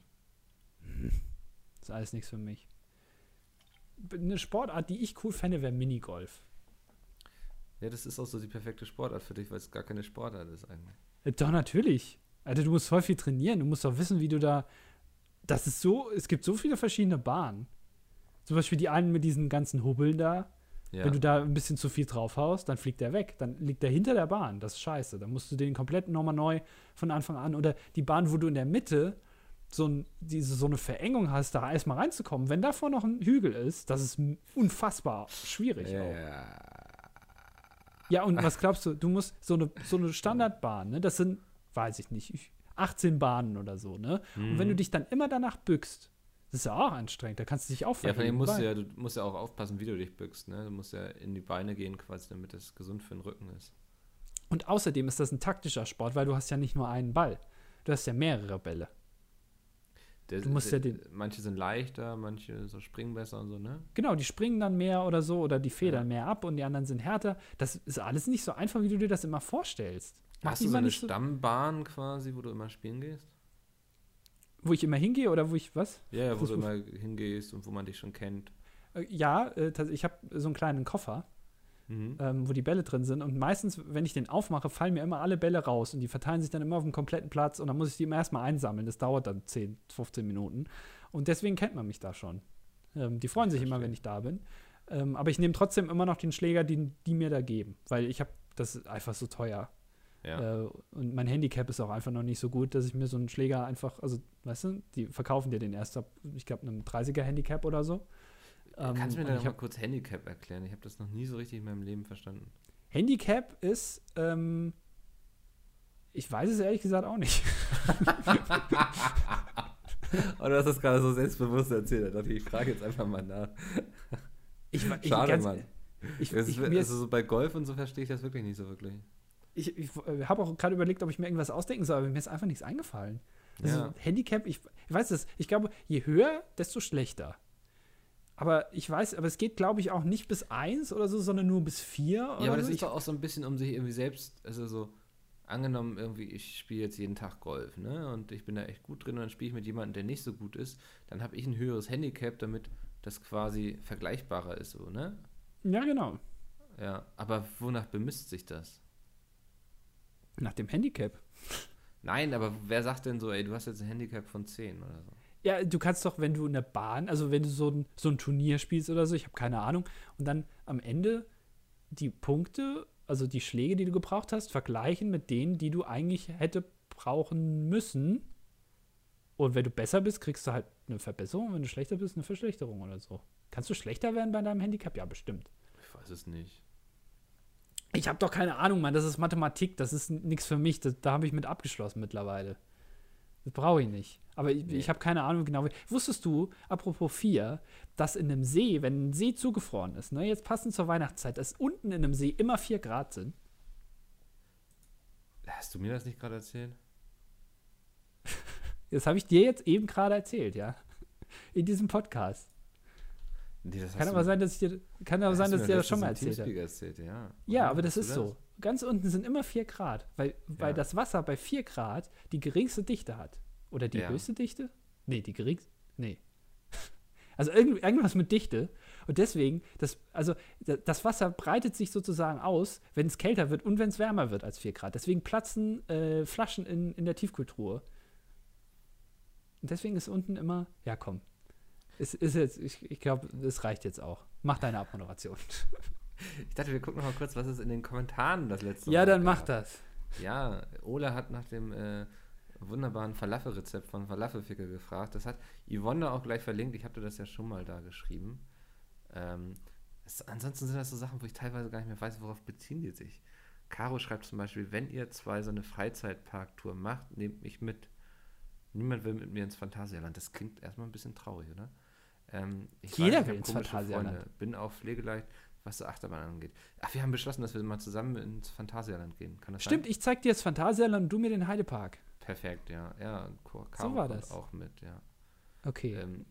Das ist alles nichts für mich. Eine Sportart, die ich cool fände, wäre Minigolf. Ja, das ist auch so die perfekte Sportart für dich, weil es gar keine Sportart ist eigentlich. Äh, Doch, natürlich. Alter, du musst voll viel trainieren. Du musst doch wissen, wie du da. Das ist so, es gibt so viele verschiedene Bahnen. Zum Beispiel die einen mit diesen ganzen Hubbeln da. Ja. Wenn du da ein bisschen zu viel draufhaust, dann fliegt der weg. Dann liegt der hinter der Bahn. Das ist scheiße. Dann musst du den komplett nochmal neu von Anfang an. Oder die Bahn, wo du in der Mitte so, ein, diese, so eine Verengung hast, da erstmal reinzukommen. Wenn davor noch ein Hügel ist, das ist unfassbar schwierig. ja, auch. ja. Und was glaubst du? Du musst so eine, so eine Standardbahn, ne? Das sind, weiß ich nicht, 18 Bahnen oder so, ne? Und wenn du dich dann immer danach bückst, das ist ja auch anstrengend, da kannst du dich auch Mhm. Ja, vor allem musst du ja, du musst ja auch aufpassen, wie du dich bückst, ne? Du musst ja in die Beine gehen quasi, damit das gesund für den Rücken ist. Und außerdem ist das ein taktischer Sport, weil du hast ja nicht nur einen Ball. Du hast ja mehrere Bälle. Der, Du musst der, ja den- manche sind leichter, manche so springen besser und so, ne? Genau, die springen dann mehr oder so oder die federn mehr ab und die anderen sind härter. Das ist alles nicht so einfach, wie du dir das immer vorstellst. Mach Hast du so eine so- Stammbahn quasi, wo du immer spielen gehst? Wo ich immer hingehe oder wo ich was? Ja, wo du immer hingehst und wo man dich schon kennt. Äh, Ja, äh, ich habe so einen kleinen Koffer, Mhm. ähm, wo die Bälle drin sind. Und meistens, wenn ich den aufmache, fallen mir immer alle Bälle raus und die verteilen sich dann immer auf dem kompletten Platz und dann muss ich die immer erstmal einsammeln. Das dauert dann 10, 15 Minuten. Und deswegen kennt man mich da schon. Ähm, die freuen sich immer, wenn ich da bin. Ähm, aber ich nehme trotzdem immer noch den Schläger, den die mir da geben, weil ich habe das ist einfach so teuer. Ja. Äh, und mein Handicap ist auch einfach noch nicht so gut, dass ich mir so einen Schläger einfach, also, weißt du, die verkaufen dir den erst ab, ich glaube, einem 30er Handicap oder so. Ähm, Kannst du mir da ich mal kurz Handicap erklären? Ich habe das noch nie so richtig in meinem Leben verstanden. Handicap ist, ähm, ich weiß es ehrlich gesagt auch nicht. [LAUGHS] Und du hast das gerade so selbstbewusst erzählt. Da dachte ich, ich frage jetzt einfach mal nach. Ich, ich, Schade, ganz- Mann. Ich, ich, ist, mir also ist, so bei Golf und so verstehe ich das wirklich nicht so wirklich. Ich, ich äh, habe auch gerade überlegt, ob ich mir irgendwas ausdenken soll, aber mir ist einfach nichts eingefallen. Also Ja. Handicap, ich, ich weiß es, ich glaube, je höher, desto schlechter. Aber ich weiß, aber es geht, glaube ich, auch nicht bis 1 oder so, sondern nur bis 4. Ja, aber das ist doch auch so ein bisschen, um sich irgendwie selbst, also so, angenommen irgendwie, ich spiele jetzt jeden Tag Golf, ne, und ich bin da echt gut drin und dann spiele ich mit jemandem, der nicht so gut ist, dann habe ich ein höheres Handicap, damit das quasi vergleichbarer ist, so, ne? Ja, genau. Ja, aber wonach bemisst sich das? Nach dem Handicap. Nein, aber wer sagt denn so, ey, du hast jetzt ein Handicap von 10 oder so? Ja, du kannst doch, wenn du in der Bahn, also wenn du so ein, so ein Turnier spielst oder so, ich habe keine Ahnung, und dann am Ende die Punkte, also die Schläge, die du gebraucht hast, vergleichen mit denen, die du eigentlich hätte brauchen müssen. Und wenn du besser bist, kriegst du halt eine Verbesserung, wenn du schlechter bist, eine Verschlechterung oder so. Kannst du schlechter werden bei deinem Handicap? Ja, bestimmt. Ich weiß es nicht. Ich habe doch keine Ahnung, Mann. Das ist Mathematik. Das ist nichts für mich. Das, da habe ich mit abgeschlossen mittlerweile. Das brauche ich nicht. Aber ich, Nee. ich habe keine Ahnung genau. Wusstest du, apropos 4, dass in einem See, wenn ein See zugefroren ist, ne, jetzt passend zur Weihnachtszeit, dass unten in einem See immer 4 Grad sind? Hast du mir das nicht gerade erzählt? [LAUGHS] Das habe ich dir jetzt eben gerade erzählt, ja. In diesem Podcast. Nee, das Kann aber sein, dass ich dir, kann aber sein, dass ich dir das schon mal erzählt habe. erzählt ja. Ja, aber das ist du so. Ganz unten sind immer 4 Grad, weil, weil Ja. das Wasser bei 4 Grad die geringste Dichte hat. Oder die Ja. höchste Dichte? Nee, die geringste. Nee. [LAUGHS] Also irgend, irgendwas mit Dichte. Und deswegen, das, also da- das Wasser breitet sich sozusagen aus, wenn es kälter wird und wenn es wärmer wird als 4 Grad. Deswegen platzen äh, Flaschen in, in der Tiefkühltruhe. Und deswegen ist unten immer, ja komm. Es ist jetzt, ich, ich glaube, das reicht jetzt auch. Mach deine Abmoderation. Ich dachte, wir gucken noch mal kurz, was es in den Kommentaren das letzte ja, Mal dann gab. mach das. Ja, Ola hat nach dem äh, wunderbaren Falafel-Rezept von Falafelficker gefragt. Das hat Yvonne auch gleich verlinkt. Ich habe dir das ja schon mal da geschrieben. Ähm, es, ansonsten sind das so Sachen, wo ich teilweise gar nicht mehr weiß, worauf beziehen die sich. Caro schreibt zum Beispiel, wenn ihr zwei so eine Freizeitparktour macht, nehmt mich mit. Niemand will mit mir ins Phantasialand. Das klingt erstmal ein bisschen traurig, oder? Ähm, ich Jeder ich will ins Phantasialand. Freunde, Bin auch pflegeleicht, was so Achterbahn angeht. Ach, wir haben beschlossen, dass wir mal zusammen ins Phantasialand gehen. Kann das Stimmt, sein? ich zeig dir das Phantasialand und du mir den Heidepark. Perfekt, ja. Ja, Caro So war das. auch mit, ja. Okay. Ähm,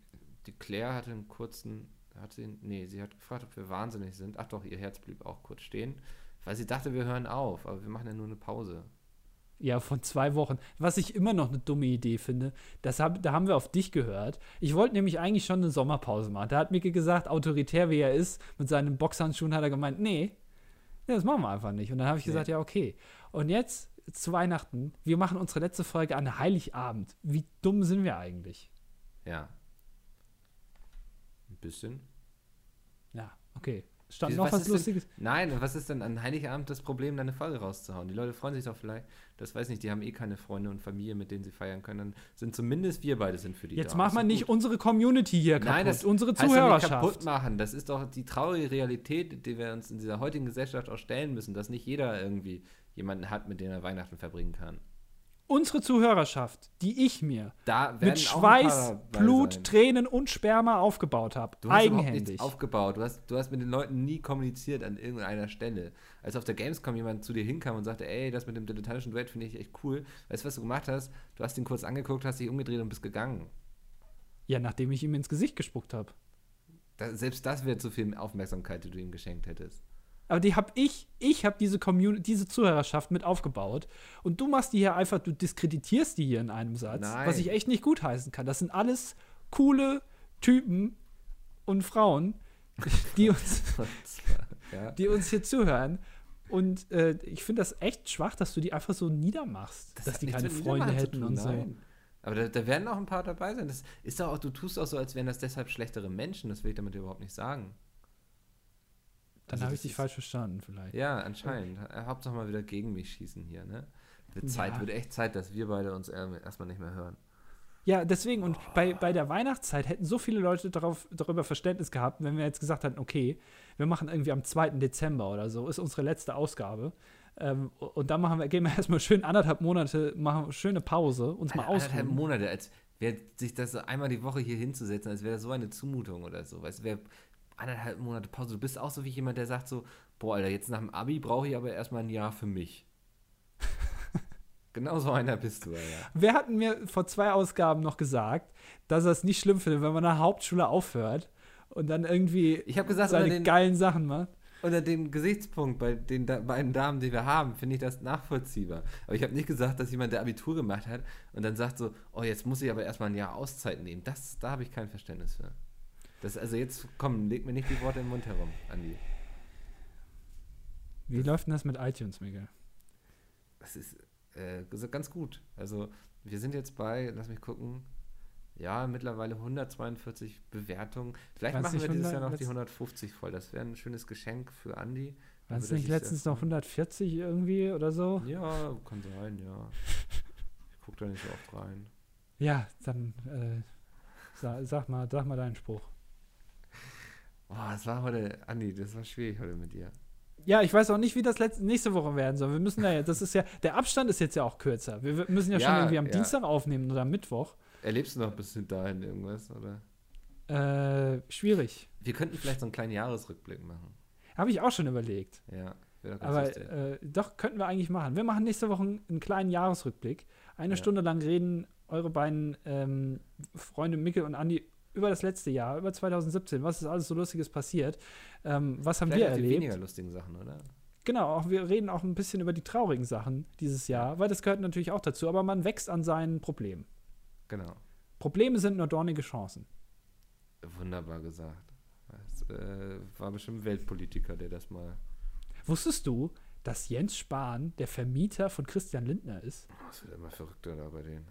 die Claire hatte einen kurzen, hat sie, nee, sie hat gefragt, ob wir wahnsinnig sind. Ach doch, ihr Herz blieb auch kurz stehen, weil sie dachte, wir hören auf, aber wir machen ja nur eine Pause. Ja, von zwei Wochen. Was ich immer noch eine dumme Idee finde, das hab, da haben wir auf dich gehört. Ich wollte nämlich eigentlich schon eine Sommerpause machen. Da hat Micke gesagt, autoritär wie er ist, mit seinen Boxhandschuhen hat er gemeint, nee, nee das machen wir einfach nicht. Und dann habe ich Nee. gesagt, ja, okay. Und jetzt zu Weihnachten, wir machen unsere letzte Folge an Heiligabend. Wie dumm sind wir eigentlich? Ja. Ein bisschen. Ja, okay. Stand Wieso, noch was was, ist denn- Lustiges? Nein, was ist denn an Heiligabend das Problem, da eine Folge rauszuhauen? Die Leute freuen sich doch vielleicht, das weiß nicht, die haben eh keine Freunde und Familie, mit denen sie feiern können. Dann sind zumindest wir beide sind für die Jetzt da. mach Ist mal doch nicht gut. unsere Community hier kaputt, Nein, das unsere heißt Zuhörerschaft. kaputt machen. Das ist doch die traurige Realität, die wir uns in dieser heutigen Gesellschaft auch stellen müssen, dass nicht jeder irgendwie jemanden hat, mit dem er Weihnachten verbringen kann. Unsere Zuhörerschaft, die ich mir mit Schweiß, Blut, sein. Tränen und Sperma aufgebaut habe. Du hast überhaupt Eigenhändig. aufgebaut. Du hast, du hast mit den Leuten nie kommuniziert an irgendeiner Stelle. Als auf der Gamescom jemand zu dir hinkam und sagte, ey, das mit dem dilettantischen Duett finde ich echt cool. Weißt du, was du gemacht hast? Du hast ihn kurz angeguckt, hast dich umgedreht und bist gegangen. Ja, nachdem ich ihm ins Gesicht gespuckt habe. Selbst das wäre zu viel Aufmerksamkeit, die du ihm geschenkt hättest. Aber die habe ich, ich habe diese Community, diese Zuhörerschaft mit aufgebaut. Und du machst die hier einfach, du diskreditierst die hier in einem Satz, Nein. was ich echt nicht gutheißen kann. Das sind alles coole Typen und Frauen, [LAUGHS] die uns, [LAUGHS] ja. die uns hier zuhören. Und äh, ich finde das echt schwach, dass du die einfach so niedermachst, dass hat die keine Freunde hätten tun, und so. nein. Aber da, da werden auch ein paar dabei sein. Das ist auch, du tust auch so, als wären das deshalb schlechtere Menschen. Das will ich damit überhaupt nicht sagen. Dann Also habe ich dich falsch verstanden, vielleicht. Ja, anscheinend. Hauptsache mal wieder gegen mich schießen hier, ne? Wird Zeit, Ja. wird echt Zeit, dass wir beide uns ähm, erstmal nicht mehr hören. Ja, deswegen, und bei, bei der Weihnachtszeit hätten so viele Leute darauf, darüber Verständnis gehabt, wenn wir jetzt gesagt hätten, okay, wir machen irgendwie am 2. Dezember oder so, ist unsere letzte Ausgabe. Ähm, und dann machen wir, gehen wir [LAUGHS] erstmal schön anderthalb Monate, machen schöne Pause, uns mal Anderthalb ausruhen. Monate, als wäre sich das einmal die Woche hier hinzusetzen, als wäre das so eine Zumutung oder so. Weißt wäre anderthalb Monate Pause. Du bist auch so wie jemand, der sagt so, boah, Alter, jetzt nach dem Abi brauche ich aber erstmal ein Jahr für mich. [LAUGHS] genau so einer bist du, Alter. Wer hat mir vor zwei Ausgaben noch gesagt, dass er es nicht schlimm findet, wenn man nach Hauptschule aufhört und dann irgendwie Ich habe gesagt, seine den, geilen Sachen macht? unter dem Gesichtspunkt bei den da, beiden Damen, die wir haben, finde ich das nachvollziehbar. Aber ich habe nicht gesagt, dass jemand, der Abitur gemacht hat und dann sagt so, oh, jetzt muss ich aber erstmal ein Jahr Auszeit nehmen. Das, da habe ich kein Verständnis für. Das, also jetzt, komm, leg mir nicht die Worte im Mund herum, Andi. Wie läuft denn das mit iTunes, Miguel? Das ist äh, ganz gut. Also wir sind jetzt bei, lass mich gucken, ja, mittlerweile 142 Bewertungen. Vielleicht machen wir dieses 100 Jahr noch die letzt- 150 voll. Das wäre ein schönes Geschenk für Andi. War es nicht letztens noch 140 irgendwie oder so? Ja, kann sein, ja. Ich gucke da nicht so oft rein. [LAUGHS] Ja, dann äh, sag, sag, mal, sag mal deinen Spruch. Boah, das war heute, Andi, das war schwierig heute mit dir. Ja, ich weiß auch nicht, wie das letzte, nächste Woche werden soll. Wir müssen ja, das ist ja, der Abstand ist jetzt ja auch kürzer. Wir müssen ja, schon Ja, irgendwie am ja. Dienstag aufnehmen oder am Mittwoch. Erlebst du noch bis dahin irgendwas, oder? Äh, schwierig. Wir könnten vielleicht so einen kleinen Jahresrückblick machen. Habe ich auch schon überlegt. Ja, wäre Aber äh, doch, könnten wir eigentlich machen. Wir machen nächste Woche einen kleinen Jahresrückblick. Eine Ja. Stunde lang reden eure beiden ähm, Freunde Mikkel und Andi über das letzte Jahr, über 2017. Was ist alles so Lustiges passiert? Ähm, was haben Vielleicht wir auch die erlebt? weniger lustigen Sachen, oder? Genau, auch, wir reden auch ein bisschen über die traurigen Sachen dieses Jahr, weil das gehört natürlich auch dazu. Aber man wächst an seinen Problemen. Genau. Probleme sind nur dornige Chancen. Wunderbar gesagt. Das äh, war bestimmt ein Weltpolitiker, der das mal. Wusstest du, dass Jens Spahn der Vermieter von Christian Lindner ist? Oh, es wird immer verrückter da bei denen.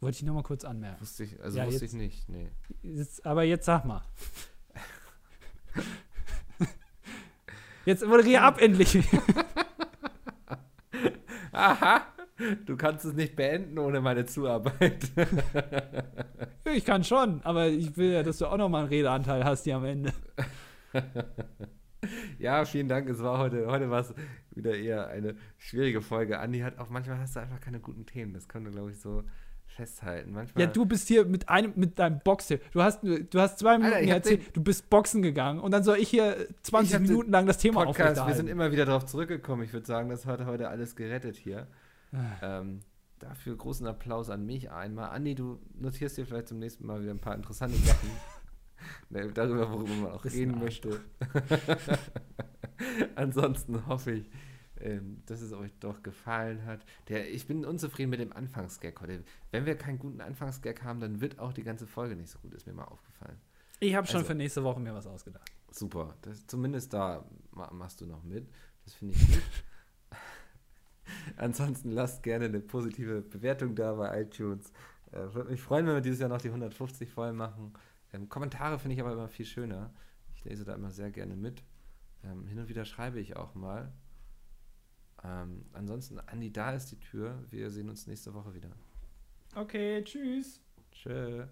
Wollte ich nur mal kurz anmerken. Wusste ich, also Ja, wusste jetzt- ich nicht, nee. Jetzt, aber jetzt sag mal. Jetzt moderier ab endlich. Aha! Du kannst es nicht beenden ohne meine Zuarbeit. ich kann schon, aber ich will ja, dass du auch noch mal einen Redeanteil hast hier am Ende. ja, vielen Dank. Es war heute, heute war es wieder eher eine schwierige Folge. Andi hat auch manchmal hast du einfach keine guten Themen. Das wir, glaube ich, so festhalten. Manchmal. Ja, du bist hier mit einem, mit deinem Boxen. Du hast, du hast zwei Minuten hab erzählt, du bist Boxen gegangen und dann soll ich hier 20 Ich Minuten lang das Thema Podcast, wir sind aufrechterhalten. immer wieder darauf zurückgekommen. Ich würde sagen, das hat heute alles gerettet hier. Ah. Ähm, dafür großen Applaus an mich einmal. Andi, du notierst dir vielleicht zum nächsten Mal wieder ein paar interessante Sachen. [LAUGHS] Darüber, worüber man auch reden möchte. [LAUGHS] Ansonsten hoffe ich, ähm, dass es euch doch gefallen hat. Der, ich bin unzufrieden mit dem Anfangsgag heute. Wenn wir keinen guten Anfangsgag haben, dann wird auch die ganze Folge nicht so gut, ist mir mal aufgefallen. Ich habe schon Also- für nächste Woche mir was ausgedacht. Super. Das, zumindest da ma machst du noch mit. Das finde ich gut. [LAUGHS] Ansonsten lasst gerne eine positive Bewertung da bei iTunes. Äh, Würde mich freuen, wenn wir dieses Jahr noch die 150 voll machen. Ähm, Kommentare finde ich aber immer viel schöner. Ich lese da immer sehr gerne mit. Ähm, hin und wieder schreibe ich auch mal. Ähm, ansonsten, Andi, da ist die Tür. Wir sehen uns nächste Woche wieder. Okay, tschüss. Tschö.